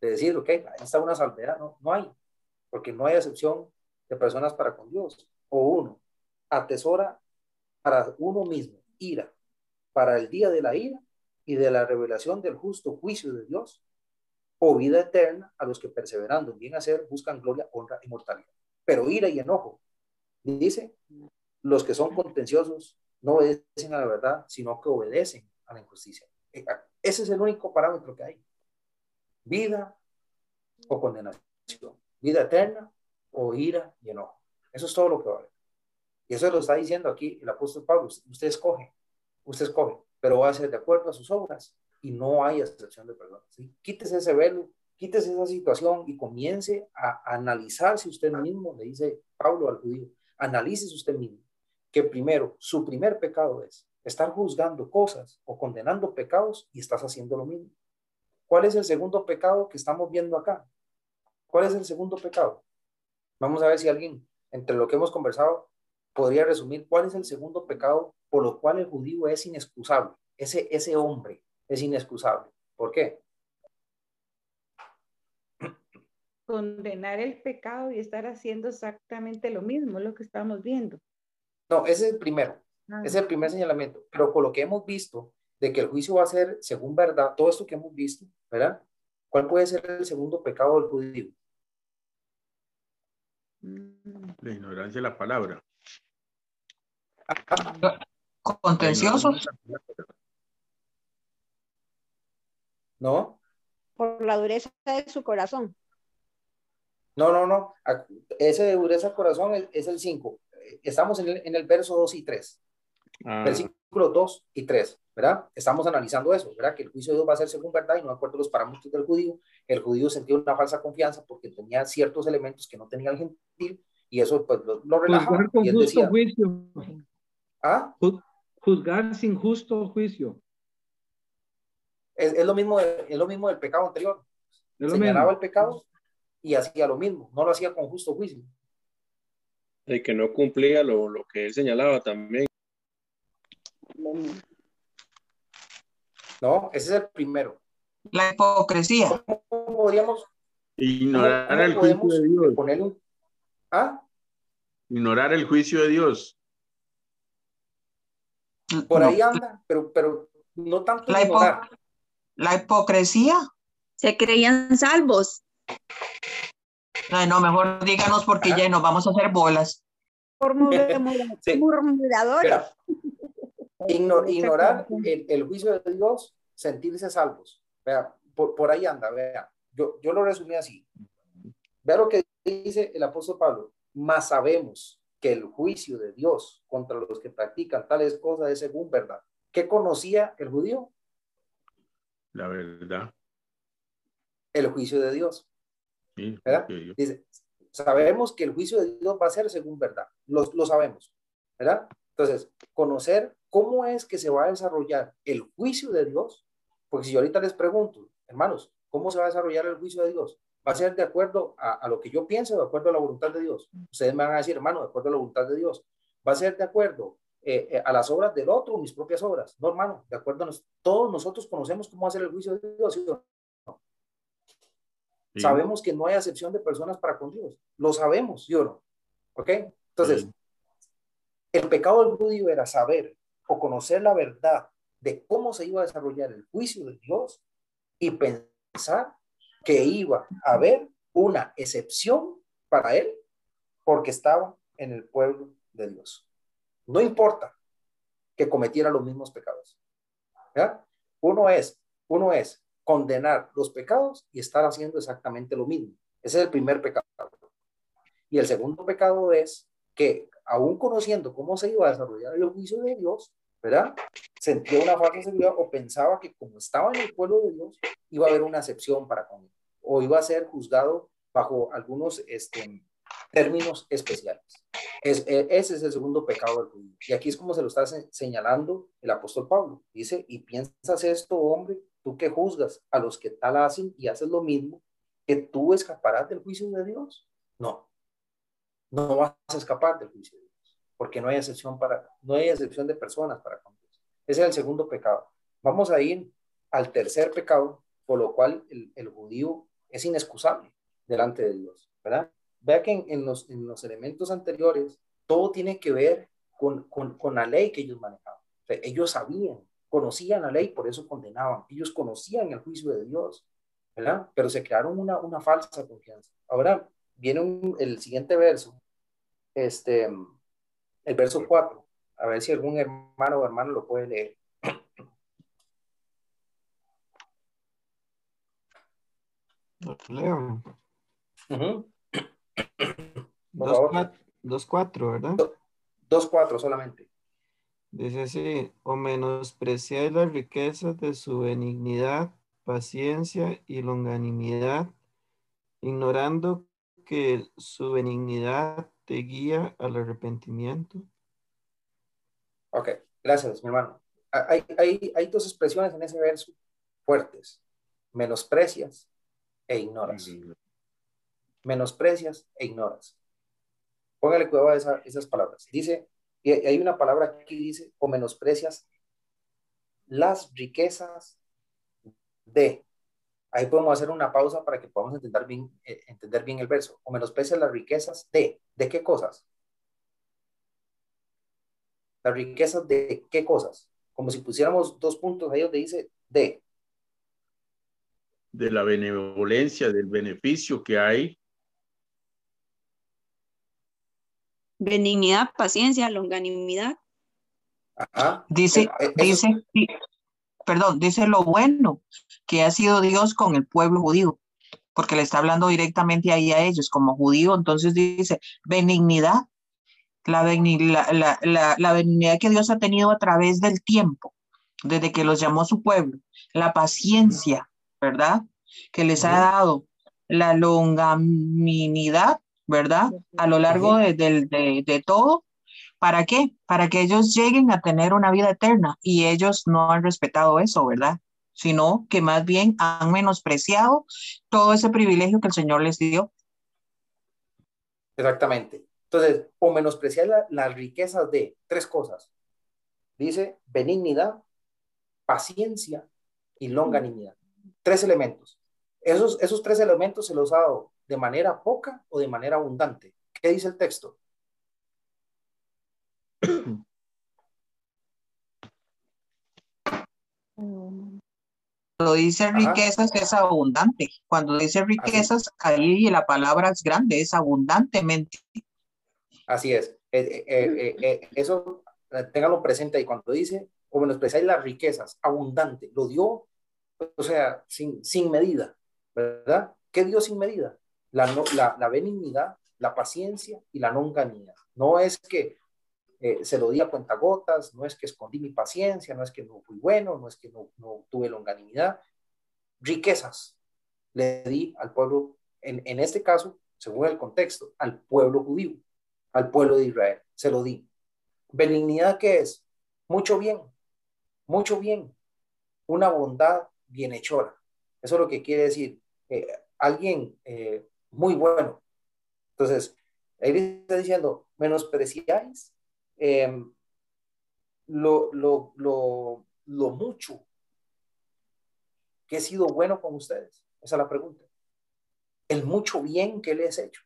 de decir, ok, ahí está una salvedad, no, no hay, porque no hay excepción de personas para con Dios. O uno, atesora para uno mismo ira, para el día de la ira y de la revelación del justo juicio de Dios, o vida eterna a los que perseverando en bien hacer buscan gloria, honra y mortalidad. Pero ira y enojo, dice, los que son contenciosos no obedecen a la verdad, sino que obedecen a la injusticia. Ese es el único parámetro que hay. Vida o condenación. Vida eterna o ira y enojo. Eso es todo lo que vale. Y eso lo está diciendo aquí el apóstol Pablo. Usted escoge, usted escoge, pero va a ser de acuerdo a sus obras y no hay excepción de perdón. ¿sí? Quítese ese velo, quítese esa situación y comience a analizarse usted mismo, le dice Pablo al judío, analícese usted mismo, que primero, su primer pecado es estar juzgando cosas o condenando pecados y estás haciendo lo mismo. ¿Cuál es el segundo pecado que estamos viendo acá? ¿Cuál es el segundo pecado? Vamos a ver si alguien, entre lo que hemos conversado, podría resumir cuál es el segundo pecado por lo cual el judío es inexcusable. Ese, ese hombre es inexcusable. ¿Por qué? Condenar el pecado y estar haciendo exactamente lo mismo, lo que estamos viendo. No, ese es el primero. Ah. Es el primer señalamiento. Pero por lo que hemos visto, de que el juicio va a ser según verdad, todo esto que hemos visto, ¿verdad? ¿Cuál puede ser el segundo pecado del judío? La ignorancia de la palabra. ¿Contenciosos? ¿No? Por la dureza de su corazón. No, no, no. Ese de dureza de corazón es, el 5. Estamos en el, en el, verso 2 y 3. Ah. Versículos 2 y 3, ¿verdad? Estamos analizando eso, ¿verdad? Que el juicio de Dios va a ser según verdad y no de acuerdo a los parámetros del judío. El judío sentía una falsa confianza porque tenía ciertos elementos que no tenía el gentil y eso pues lo, lo relajaba. y él decía, juicio. ¿Ah? Juzgar sin justo juicio. Es, es, lo mismo es lo mismo del pecado anterior. Señalaba el pecado y hacía lo mismo, no lo hacía con justo juicio. El que no cumplía lo, lo que él señalaba también. No, ese es el primero. La hipocresía. ¿Cómo podríamos ignorar el juicio de Dios? un... ¿Ah? Ignorar el juicio de Dios. Por ahí anda, pero, pero no tanto la, la hipocresía. Se creían salvos. Ay, no, mejor díganos porque ya nos vamos a hacer bolas. Por murmuradores. Ignorar el, juicio de Dios, sentirse salvos. Vea, por, por ahí anda, vea. Yo, yo lo resumí así. Vea lo que dice el apóstol Pablo. Más sabemos que el juicio de Dios contra los que practican tales cosas es según verdad. ¿Qué conocía el judío? La verdad. El juicio de Dios. ¿verdad? Dice, sabemos que el juicio de Dios va a ser según verdad. Lo, lo sabemos. ¿verdad? Entonces, conocer cómo es que se va a desarrollar el juicio de Dios, porque si yo ahorita les pregunto, hermanos, ¿cómo se va a desarrollar el juicio de Dios? va a ser de acuerdo a, lo que yo pienso, de acuerdo a la voluntad de Dios. Ustedes me van a decir, hermano, de acuerdo a la voluntad de Dios. Va a ser de acuerdo eh, eh, a las obras del otro, mis propias obras. No, hermano, de acuerdo a todos nosotros conocemos cómo hacer el juicio de Dios. Sabemos que no hay acepción de personas para con Dios. Lo sabemos, yo no. ¿Ok? Entonces, el pecado del judío era saber o conocer la verdad de cómo se iba a desarrollar el juicio de Dios y pensar que iba a haber una excepción para él porque estaba en el pueblo de Dios. No importa que cometiera los mismos pecados. Uno es, uno es condenar los pecados y estar haciendo exactamente lo mismo. Ese es el primer pecado. Y el segundo pecado es que aún conociendo cómo se iba a desarrollar el juicio de Dios, ¿verdad? Sentía una falsa seguridad o pensaba que como estaba en el pueblo de Dios, iba a haber una excepción para con él, o iba a ser juzgado bajo algunos este, términos especiales. Es, e, ese es el segundo pecado del judío. Y aquí es como se lo está señalando el apóstol Pablo. Dice, y piensas esto, hombre, tú que juzgas a los que tal hacen y haces lo mismo, que tú escaparás del juicio de Dios. No, no vas a escapar del juicio de Dios porque no hay excepción para, no hay excepción de personas para con Dios. Ese es el segundo pecado. Vamos a ir al tercer pecado, por lo cual el, el judío es inexcusable delante de Dios, ¿verdad? Vea que en, los, en los elementos anteriores todo tiene que ver con, con, con la ley que ellos manejaban. Ellos sabían, conocían la ley, por eso condenaban. Ellos conocían el juicio de Dios, ¿verdad? Pero se crearon una, una falsa confianza. Ahora viene el siguiente verso, este, el verso 4. A ver si algún hermano o hermano lo puede leer. Leo. Cua- dos cuatro, ¿verdad? Dos, cuatro solamente. Dice así, o menospreciáis las riquezas de su benignidad, paciencia y longanimidad, ignorando que su benignidad te guía al arrepentimiento. Ok, gracias, mi hermano. Hay, hay, hay dos expresiones en ese verso fuertes. Menosprecias e ignoras. Menosprecias e ignoras. Póngale cuidado a esa- esas palabras. Dice, y hay una palabra que dice, o menosprecias las riquezas de. Ahí podemos hacer una pausa para que podamos entender bien, eh, entender bien el verso. O menosprecias las riquezas de. ¿De qué cosas? Las riquezas de qué cosas? Como si pusiéramos dos puntos ahí donde dice de. De la benevolencia, del beneficio que hay. Benignidad, paciencia, longanimidad. Ajá. Dice, Eh, eh, dice, perdón, dice lo bueno que ha sido Dios con el pueblo judío, porque le está hablando directamente ahí a ellos como judío, entonces dice benignidad, la, benign- la, la, la, la benignidad que Dios ha tenido a través del tiempo, desde que los llamó su pueblo, la paciencia, ¿verdad? Que les ha dado la longanimidad, ¿verdad? A lo largo de todo. ¿Para qué? Para que ellos lleguen a tener una vida eterna y ellos no han respetado eso, ¿verdad? Sino que más bien han menospreciado todo ese privilegio que el Señor les dio. Exactamente. Entonces, o menospreciar la- las riquezas de tres cosas. Dice benignidad, paciencia y longanimidad. Tres elementos. Esos, esos tres elementos se los ha dado de manera poca o de manera abundante. ¿Qué dice el texto? Cuando dice Ajá. riquezas es abundante. Cuando dice riquezas, ahí la palabra es grande, es abundantemente. Así es. Eh, eh, eh, eh, eso eh, ténganlo presente ahí. Cuando dice, o menospreciáis las riquezas, abundante, lo dio, o sea, sin, sin medida, ¿verdad? ¿Qué dio sin medida? La, no- la, la benignidad, la paciencia y la longanimidad. No es que eh, se lo di a cuentagotas, no es que escondí mi paciencia, no es que no fui bueno, no es que no, no tuve longanimidad. Riquezas le di al pueblo, en, en este caso, según el contexto, al pueblo judío, al pueblo de Israel. Se lo di. Benignidad, ¿qué es? Mucho bien, mucho bien. Una bondad bienhechora. Eso es lo que quiere decir. eh, alguien eh, muy bueno. Entonces, ahí está diciendo, menospreciáis eh, lo, lo, lo, lo mucho que he sido bueno con ustedes. Esa es la pregunta. El mucho bien que les he hecho.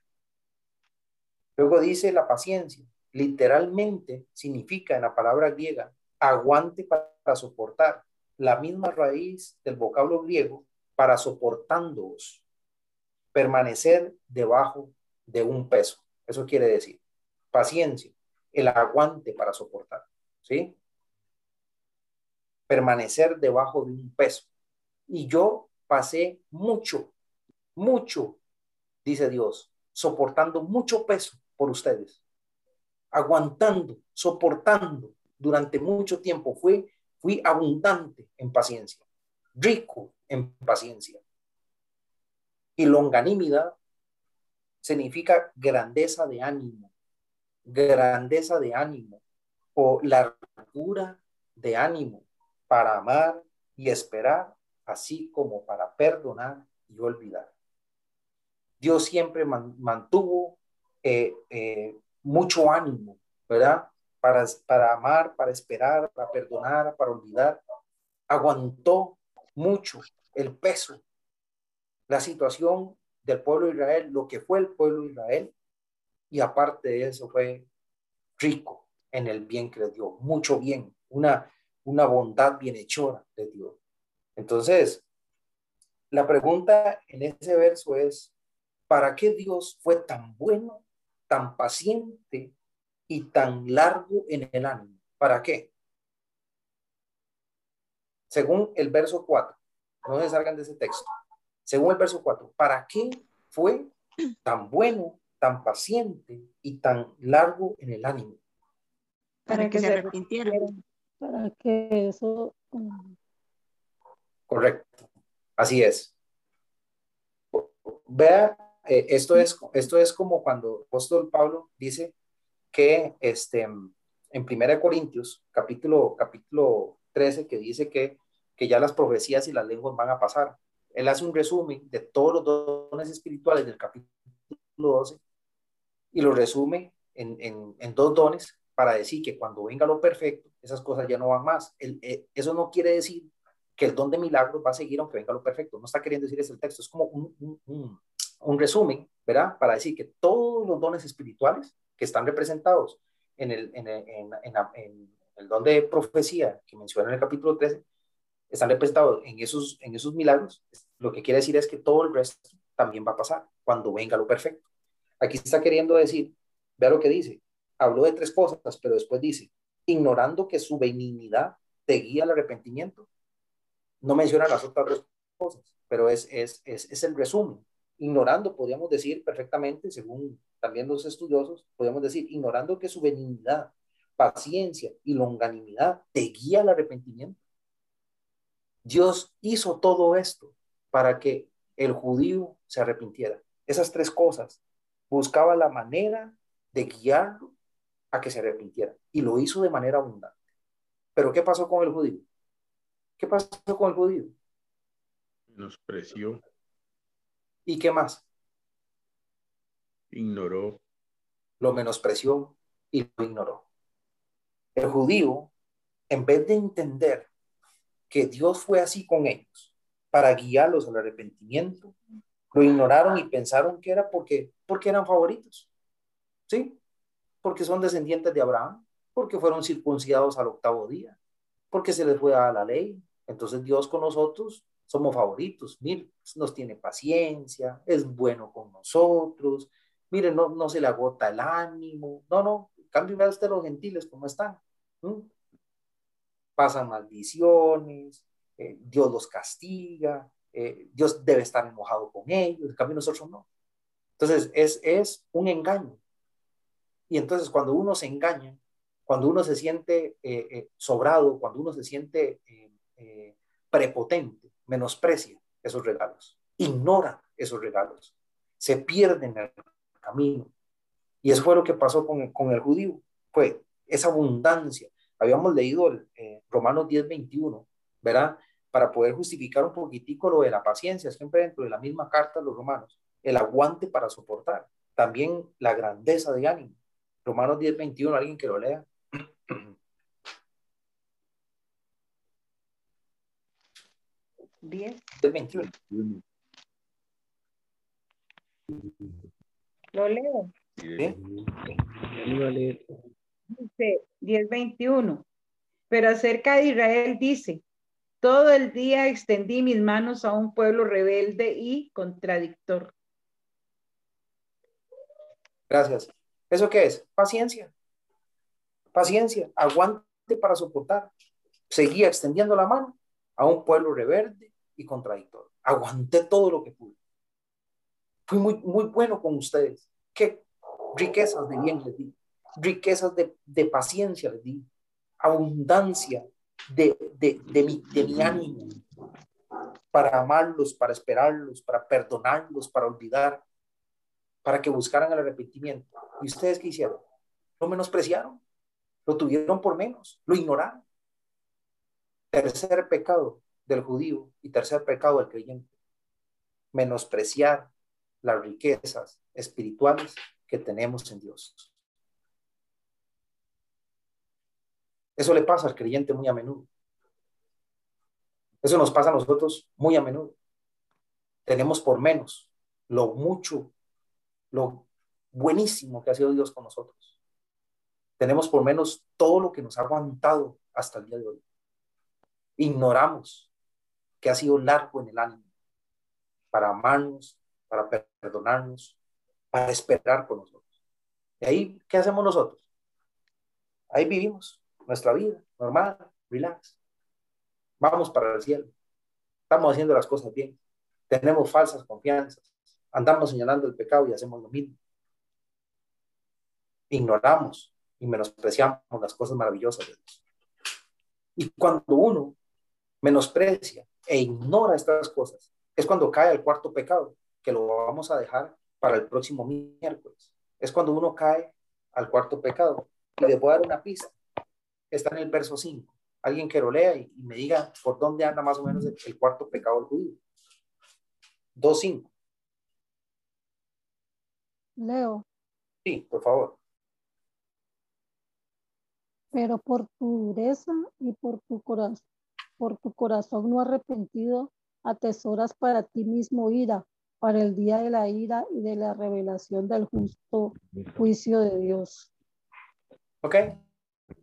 Luego dice la paciencia. Literalmente significa en la palabra griega aguante para, soportar. La misma raíz del vocablo griego para soportándoos. Permanecer debajo de un peso. Eso quiere decir paciencia, el aguante para soportar. ¿Sí? Permanecer debajo de un peso. Y yo pasé mucho, mucho, dice Dios, soportando mucho peso por ustedes, aguantando, soportando durante mucho tiempo. Fui, fui abundante en paciencia, rico en paciencia. Y longanimidad significa grandeza de ánimo, grandeza de ánimo o largura de ánimo para amar y esperar, así como para perdonar y olvidar. Dios siempre man, mantuvo eh, eh, mucho ánimo, ¿verdad? Para, para amar, para esperar, para perdonar, para olvidar. Aguantó mucho el peso la situación del pueblo de Israel, lo que fue el pueblo de Israel, y aparte de eso fue rico en el bien que le dio, mucho bien, una, una bondad bienhechora de Dios. Entonces, la pregunta en ese verso es, ¿para qué Dios fue tan bueno, tan paciente y tan largo en el ánimo? ¿Para qué? Según el verso 4, no se salgan de ese texto. Según el verso 4, ¿para qué fue tan bueno, tan paciente y tan largo en el ánimo? Para que se arrepintieran. Para que eso... mm, Correcto. Así es. Vea, eh, esto, es, esto es como cuando el apóstol Pablo dice que este, en Primera de Corintios, capítulo, capítulo 13, que dice que, que ya las profecías y las lenguas van a pasar. Él hace un resumen de todos los dones espirituales del capítulo 12 y lo resume en, en, en dos dones para decir que cuando venga lo perfecto, esas cosas ya no van más. El, eh, eso no quiere decir que el don de milagros va a seguir aunque venga lo perfecto. No está queriendo decir eso el texto, es como un, un, un, un resumen, ¿verdad? Para decir que todos los dones espirituales que están representados en el, en, el, en el don de profecía que menciona en el capítulo 13, están representados en esos, en esos milagros. Lo que quiere decir es que todo el resto también va a pasar cuando venga lo perfecto. Aquí está queriendo decir, vea lo que dice, habló de tres cosas, pero después dice, ignorando que su benignidad te guía al arrepentimiento. No menciona las otras tres cosas, pero es, es, es, es el resumen. Ignorando, podríamos decir perfectamente, según también los estudiosos, podríamos decir, ignorando que su benignidad, paciencia y longanimidad te guía al arrepentimiento. Dios hizo todo esto para que el judío se arrepintiera. Esas tres cosas. Buscaba la manera de guiarlo a que se arrepintiera. Y lo hizo de manera abundante. Pero ¿qué pasó con el judío? ¿Qué pasó con el judío? Menospreció, ¿Y qué más? ignoró, Lo menospreció y lo ignoró. El judío, en vez de entender que Dios fue así con ellos para guiarlos al arrepentimiento, lo ignoraron y pensaron que era porque, porque eran favoritos. ¿Sí? Porque son descendientes de Abraham, porque fueron circuncidados al octavo día, porque se les fue a la ley. Entonces Dios con nosotros somos favoritos. Mire, nos tiene paciencia, es bueno con nosotros. Mire, no, no se le agota el ánimo. No, no, cambio vea usted los gentiles cómo están. ¿Mm? Pasan maldiciones, eh, Dios los castiga, eh, Dios debe estar enojado con ellos, en cambio nosotros no. Entonces es, es un engaño. Y entonces cuando uno se engaña, cuando uno se siente eh, eh, sobrado, cuando uno se siente eh, prepotente, menosprecia esos regalos, ignora esos regalos, se pierden en el camino. Y eso fue lo que pasó con, con el judío, fue esa abundancia. Habíamos leído el, Romanos 10, 21, ¿verdad? Para poder justificar un poquitico lo de la paciencia, siempre dentro de la misma carta de los romanos, el aguante para soportar, también la grandeza de ánimo. Romanos 10, 21, alguien que lo lea. 10. 10, 21. Lo leo. ¿sí? Dice 10:21. Pero acerca de Israel dice, todo el día extendí mis manos a un pueblo rebelde y contradictor. Gracias. ¿Eso qué es? Paciencia. Paciencia, aguante para soportar. Seguía extendiendo la mano a un pueblo rebelde y contradictor. Aguanté todo lo que pude. Fui muy, muy bueno con ustedes. Qué riquezas de bien les di. Riquezas de, de paciencia les di. Abundancia de, de, de, mi, de mi ánimo para amarlos, para esperarlos, para perdonarlos, para olvidar, para que buscaran el arrepentimiento. ¿Y ustedes qué hicieron? Lo menospreciaron, lo tuvieron por menos, lo ignoraron. Tercer pecado del judío y tercer pecado del creyente, menospreciar las riquezas espirituales que tenemos en Dios. Eso le pasa al creyente muy a menudo. Eso nos pasa a nosotros muy a menudo. tenemos por menos lo mucho, lo buenísimo que ha sido Dios con nosotros. Tenemos por menos todo lo que nos ha aguantado hasta el día de hoy. Ignoramos que ha sido largo en el ánimo para amarnos, para perdonarnos, para esperar por nosotros. Y ahí, ¿qué hacemos nosotros? Ahí vivimos nuestra vida normal, relax. Vamos para el cielo. Estamos haciendo las cosas bien. Tenemos falsas confianzas. Andamos señalando el pecado y hacemos lo mismo. Ignoramos y menospreciamos las cosas maravillosas de Dios. Y cuando uno menosprecia e ignora estas cosas, es cuando cae el cuarto pecado, que lo vamos a dejar para el próximo miércoles. Es cuando uno cae al cuarto pecado. Y les voy dar una pista. Está en el verso 5. Alguien que lo lea y, me diga por dónde anda más o menos el, el cuarto pecado del judío. 2.5. Leo. Sí, por favor. Pero por tu dureza y por tu corazón, por tu corazón no arrepentido, atesoras para ti mismo ira, para el día de la ira y de la revelación del justo juicio de Dios. Ok.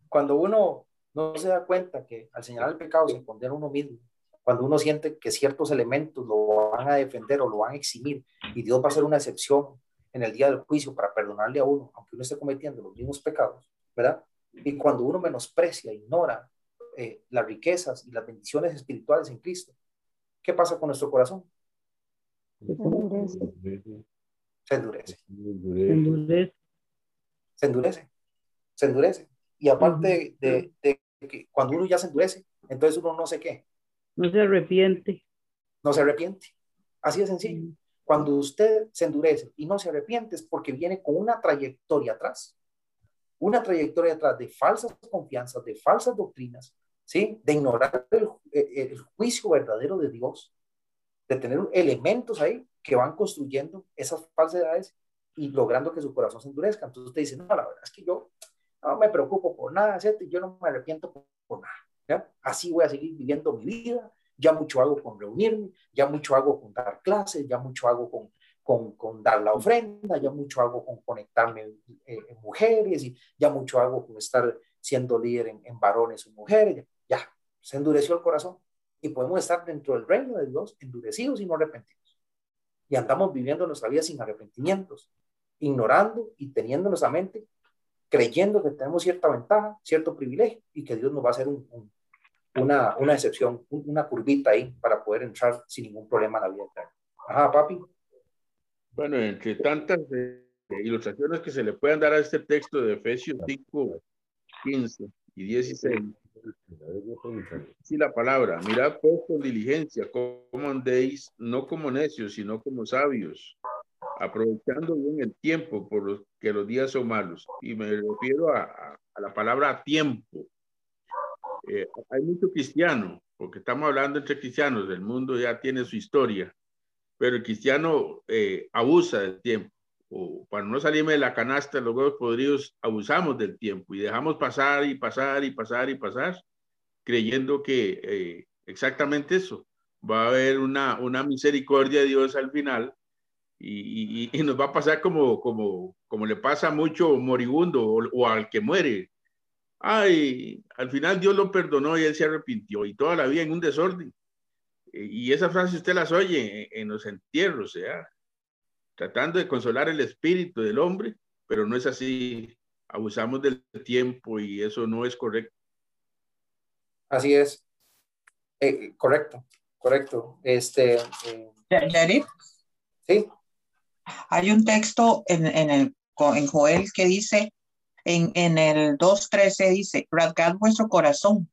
Cuando uno no se da cuenta que al señalar el pecado se condena uno mismo, cuando uno siente que ciertos elementos lo van a defender o lo van a eximir y Dios va a hacer una excepción en el día del juicio para perdonarle a uno, aunque uno esté cometiendo los mismos pecados, ¿verdad? Y cuando uno menosprecia, ignora eh, las riquezas y las bendiciones espirituales en Cristo, ¿qué pasa con nuestro corazón? Se endurece. Se endurece. Se endurece. Se endurece. Se endurece. Y aparte de, de, que cuando uno ya se endurece, entonces uno no sé qué. No se arrepiente. No se arrepiente. Así de sencillo. Cuando usted se endurece y no se arrepiente es porque viene con una trayectoria atrás. Una trayectoria atrás de falsas confianzas, de falsas doctrinas, ¿sí? De ignorar el, el juicio verdadero de Dios, de tener elementos ahí que van construyendo esas falsedades y logrando que su corazón se endurezca. Entonces usted dice, no, la verdad es que yo no me preocupo por nada, ¿cierto? yo no me arrepiento por, nada. Así voy a seguir viviendo mi vida, ya mucho hago con reunirme, ya mucho hago con dar clases, ya mucho hago con, con, dar la ofrenda, ya mucho hago con conectarme eh, en mujeres, y ya mucho hago con estar siendo líder en, en varones o mujeres, ya, se endureció el corazón y podemos estar dentro del reino de Dios endurecidos y no arrepentidos. Y andamos viviendo nuestra vida sin arrepentimientos, ignorando y teniendo nuestra mente, creyendo que tenemos cierta ventaja, cierto privilegio y que Dios nos va a hacer un, un, una, una excepción, una curvita ahí para poder entrar sin ningún problema a la vida eterna. Ajá, papi. Bueno, entre tantas eh, ilustraciones que se le puedan dar a este texto de Efesios 5, 15 y 16, Sí, la palabra. Mirad pues con diligencia cómo andéis, no como necios, sino como sabios, aprovechando bien el tiempo por los que los días son malos. Y me refiero a, la palabra tiempo. Eh, hay mucho cristiano, porque estamos hablando entre cristianos, el mundo ya tiene su historia, pero el cristiano eh, abusa del tiempo. O para no salirme de la canasta, los huevos podridos, abusamos del tiempo y dejamos pasar y pasar y pasar y pasar, creyendo que eh, exactamente eso, va a haber una, una misericordia de Dios al final y, y, y, nos va a pasar como, como, como le pasa mucho moribundo o, o, al que muere. Ay, al final Dios lo perdonó y él se arrepintió y toda la vida en un desorden. Y esa frase usted las oye en, en los entierros, sea, tratando de consolar el espíritu del hombre, pero no es así. Abusamos del tiempo y eso no es correcto. Así es. Eh, correcto, correcto. Este. Eh. Sí. Hay un texto en, en, el, Joel que dice, en, en el 2.13 dice, rasgad vuestro corazón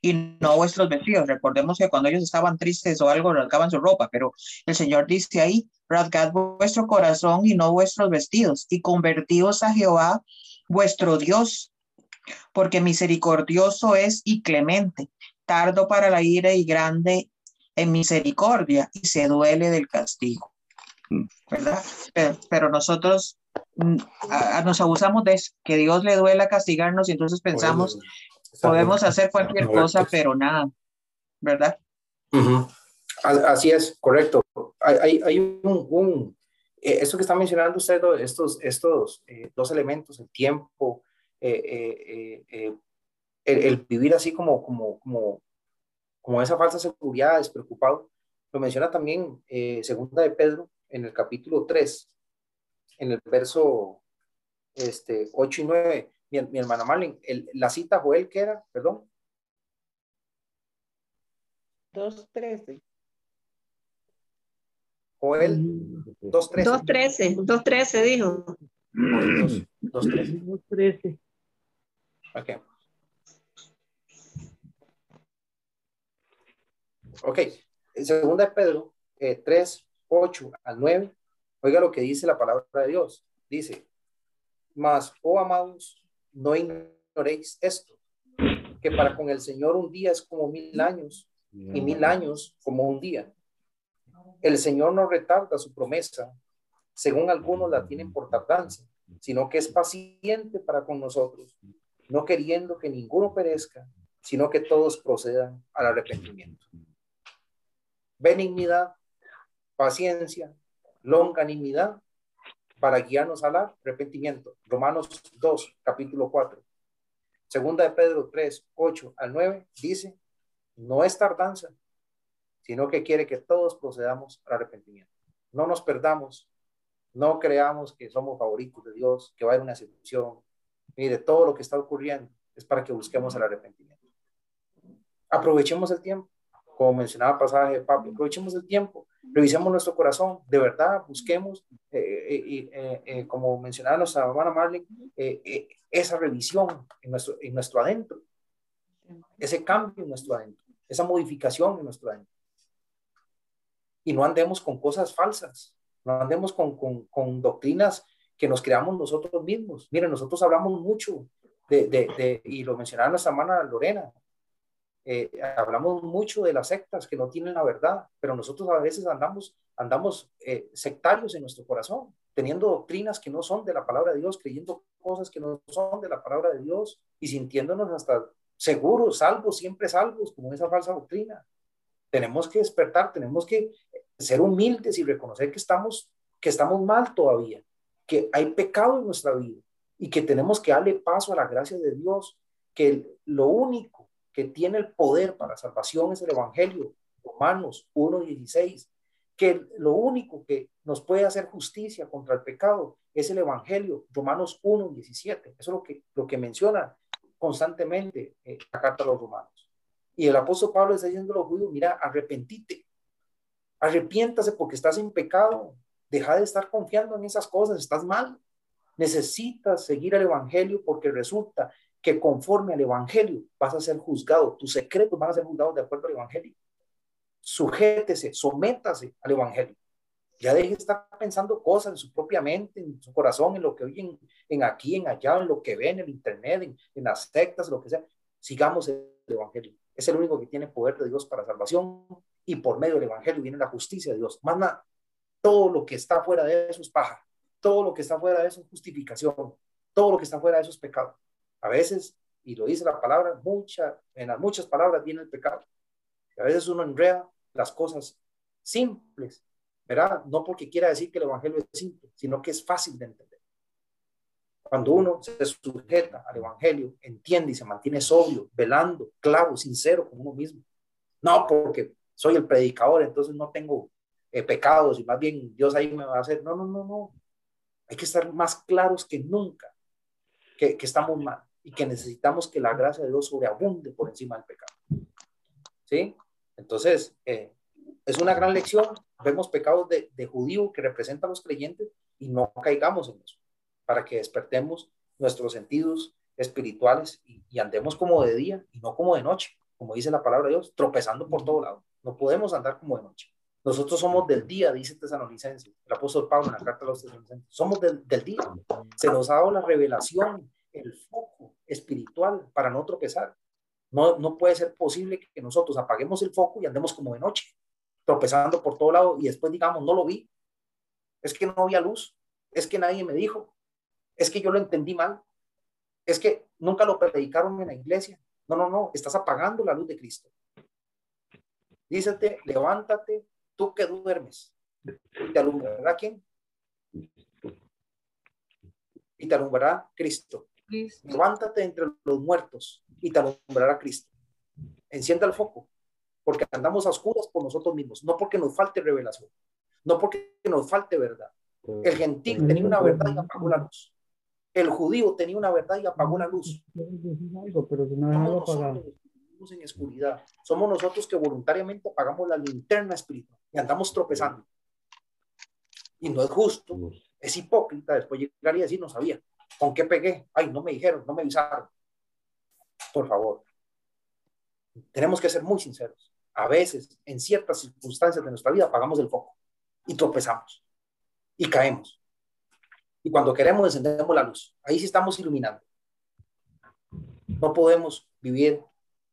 y no vuestros vestidos. Recordemos que cuando ellos estaban tristes o algo, rasgaban su ropa, pero el Señor dice ahí, rasgad vuestro corazón y no vuestros vestidos, y convertíos a Jehová vuestro Dios, porque misericordioso es y clemente, tardo para la ira y grande en misericordia, y se duele del castigo. ¿Verdad? Pero, nosotros a, a nos abusamos de eso, que Dios le duela castigarnos y entonces pensamos, bueno, podemos hacer cualquier cosa, pero nada, ¿verdad? Uh -huh. Así es, correcto. Hay, hay, un, un eh, esto que está mencionando usted, estos, estos eh, dos elementos, el tiempo, eh, el, el vivir así como, como, como, como esa falsa seguridad, despreocupado, lo menciona también segunda de Pedro en el capítulo 3, en el verso este, 8 y 9. Mi, mi hermana Marlene, el- la cita Joel, ¿qué era? Perdón. 2.13. Joel 2.13. 2.13, 2.13 dijo. 2.13. 2.13. Ok. Ok. En Segunda de Pedro eh, 3, 8 al 9. Oiga lo que dice la palabra de Dios. Dice, mas, oh amados, no ignoréis esto, que para con el Señor un día es como mil años y mil años como un día. El Señor no retarda su promesa, según algunos la tienen por tardanza, sino que es paciente para con nosotros, no queriendo que ninguno perezca, sino que todos procedan al arrepentimiento. Benignidad, paciencia, longanimidad para guiarnos al arrepentimiento. Romanos 2, capítulo 4. Segunda de Pedro 3, 8 al 9 dice, no es tardanza, sino que quiere que todos procedamos al arrepentimiento. No nos perdamos, no creamos que somos favoritos de Dios, que va a haber una excepción. Mire, todo lo que está ocurriendo es para que busquemos el arrepentimiento. Aprovechemos el tiempo, como mencionaba pasaje Pablo, aprovechemos el tiempo, revisemos nuestro corazón, de verdad, busquemos, eh, eh, eh, eh, como mencionaba nuestra hermana Marlene, eh, eh, esa revisión en nuestro, en nuestro adentro, ese cambio en nuestro adentro, esa modificación en nuestro adentro. Y no andemos con cosas falsas, no andemos con, con, con doctrinas que nos creamos nosotros mismos. Miren, nosotros hablamos mucho de, de, de y lo mencionaba nuestra hermana Lorena, eh, hablamos mucho de las sectas que no tienen la verdad, pero nosotros a veces andamos, andamos eh, sectarios en nuestro corazón, teniendo doctrinas que no son de la palabra de Dios, creyendo cosas que no son de la palabra de Dios y sintiéndonos hasta seguros, salvos, siempre salvos, como esa falsa doctrina. Tenemos que despertar, tenemos que ser humildes y reconocer que estamos, que estamos mal todavía, que hay pecado en nuestra vida y que tenemos que darle paso a la gracia de Dios, que lo único que tiene el poder para salvación es el Evangelio, Romanos 1.16, que lo único que nos puede hacer justicia contra el pecado es el Evangelio, Romanos 1.17. Eso es lo que, lo que menciona constantemente eh, la carta a los romanos. Y el apóstol Pablo está diciendo a los judíos, mira, arrepentite, arrepiéntase porque estás en pecado, deja de estar confiando en esas cosas, estás mal. Necesitas seguir el Evangelio porque resulta que conforme al Evangelio vas a ser juzgado, tus secretos van a ser juzgados de acuerdo al Evangelio. Sujétese, sométase al Evangelio. Ya deje de estar pensando cosas en su propia mente, en su corazón, en lo que oye en, aquí, en allá, en lo que ve en el internet, en, en las sectas, lo que sea. Sigamos el Evangelio. Es el único que tiene poder de Dios para salvación y por medio del Evangelio viene la justicia de Dios. Más nada, todo lo que está fuera de eso es paja. Todo lo que está fuera de eso es justificación. Todo lo que está fuera de eso es pecado. A veces, y lo dice la palabra, mucha, en las muchas palabras viene el pecado. A veces uno enreda las cosas simples, ¿verdad? No porque quiera decir que el Evangelio es simple, sino que es fácil de entender. Cuando uno se sujeta al Evangelio, entiende y se mantiene sobrio, velando, claro, sincero con uno mismo. No porque soy el predicador, entonces no tengo eh, pecados y más bien Dios ahí me va a hacer. No, no, no, no. Hay que estar más claros que nunca que estamos mal y que necesitamos que la gracia de Dios sobreabunde por encima del pecado. ¿Sí? Entonces, eh, es una gran lección. Vemos pecados de, de judío que representan a los creyentes y no caigamos en eso, para que despertemos nuestros sentidos espirituales y, y, andemos como de día y no como de noche, como dice la palabra de Dios, tropezando por todo lado. No podemos andar como de noche. Nosotros somos del día, dice Tesalonicenses, el apóstol Pablo en la carta a los Tesalonicenses. Somos del, del día. Se nos ha dado la revelación, el foco espiritual para no tropezar. No, no puede ser posible que nosotros apaguemos el foco y andemos como de noche, tropezando por todo lado y después digamos, no lo vi. Es que no había luz. Es que nadie me dijo. Es que yo lo entendí mal. Es que nunca lo predicaron en la iglesia. No, no, no. Estás apagando la luz de Cristo. Dícete, levántate, tú que duermes. ¿Y te alumbrará quién? Y te alumbrará Cristo. Levántate entre los muertos y te alumbrará Cristo. Encienda el foco, porque andamos a oscuras por nosotros mismos, no porque nos falte revelación, no porque nos falte verdad. El gentil tenía una verdad y apagó la luz. El judío tenía una verdad y apagó la luz. no vivimos en oscuridad. Somos nosotros que voluntariamente apagamos la linterna espiritual y andamos tropezando. Y no es justo, es hipócrita después llegar y decir, no sabía. ¿Con qué pegué? Ay, no me dijeron, no me avisaron. Por favor. Tenemos que ser muy sinceros. A veces, en ciertas circunstancias de nuestra vida, apagamos el foco y tropezamos y caemos. Y cuando queremos, encendemos la luz. Ahí sí estamos iluminando. No podemos vivir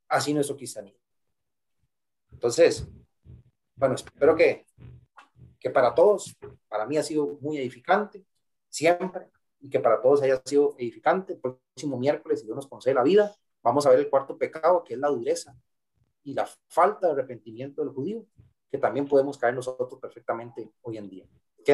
así nuestro cristianismo. Entonces, bueno, espero que, que para todos, para mí ha sido muy edificante, siempre, y que para todos haya sido edificante. El próximo miércoles, si Dios nos concede la vida, vamos a ver el cuarto pecado, que es la dureza y la falta de arrepentimiento del judío, que también podemos caer nosotros perfectamente hoy en día.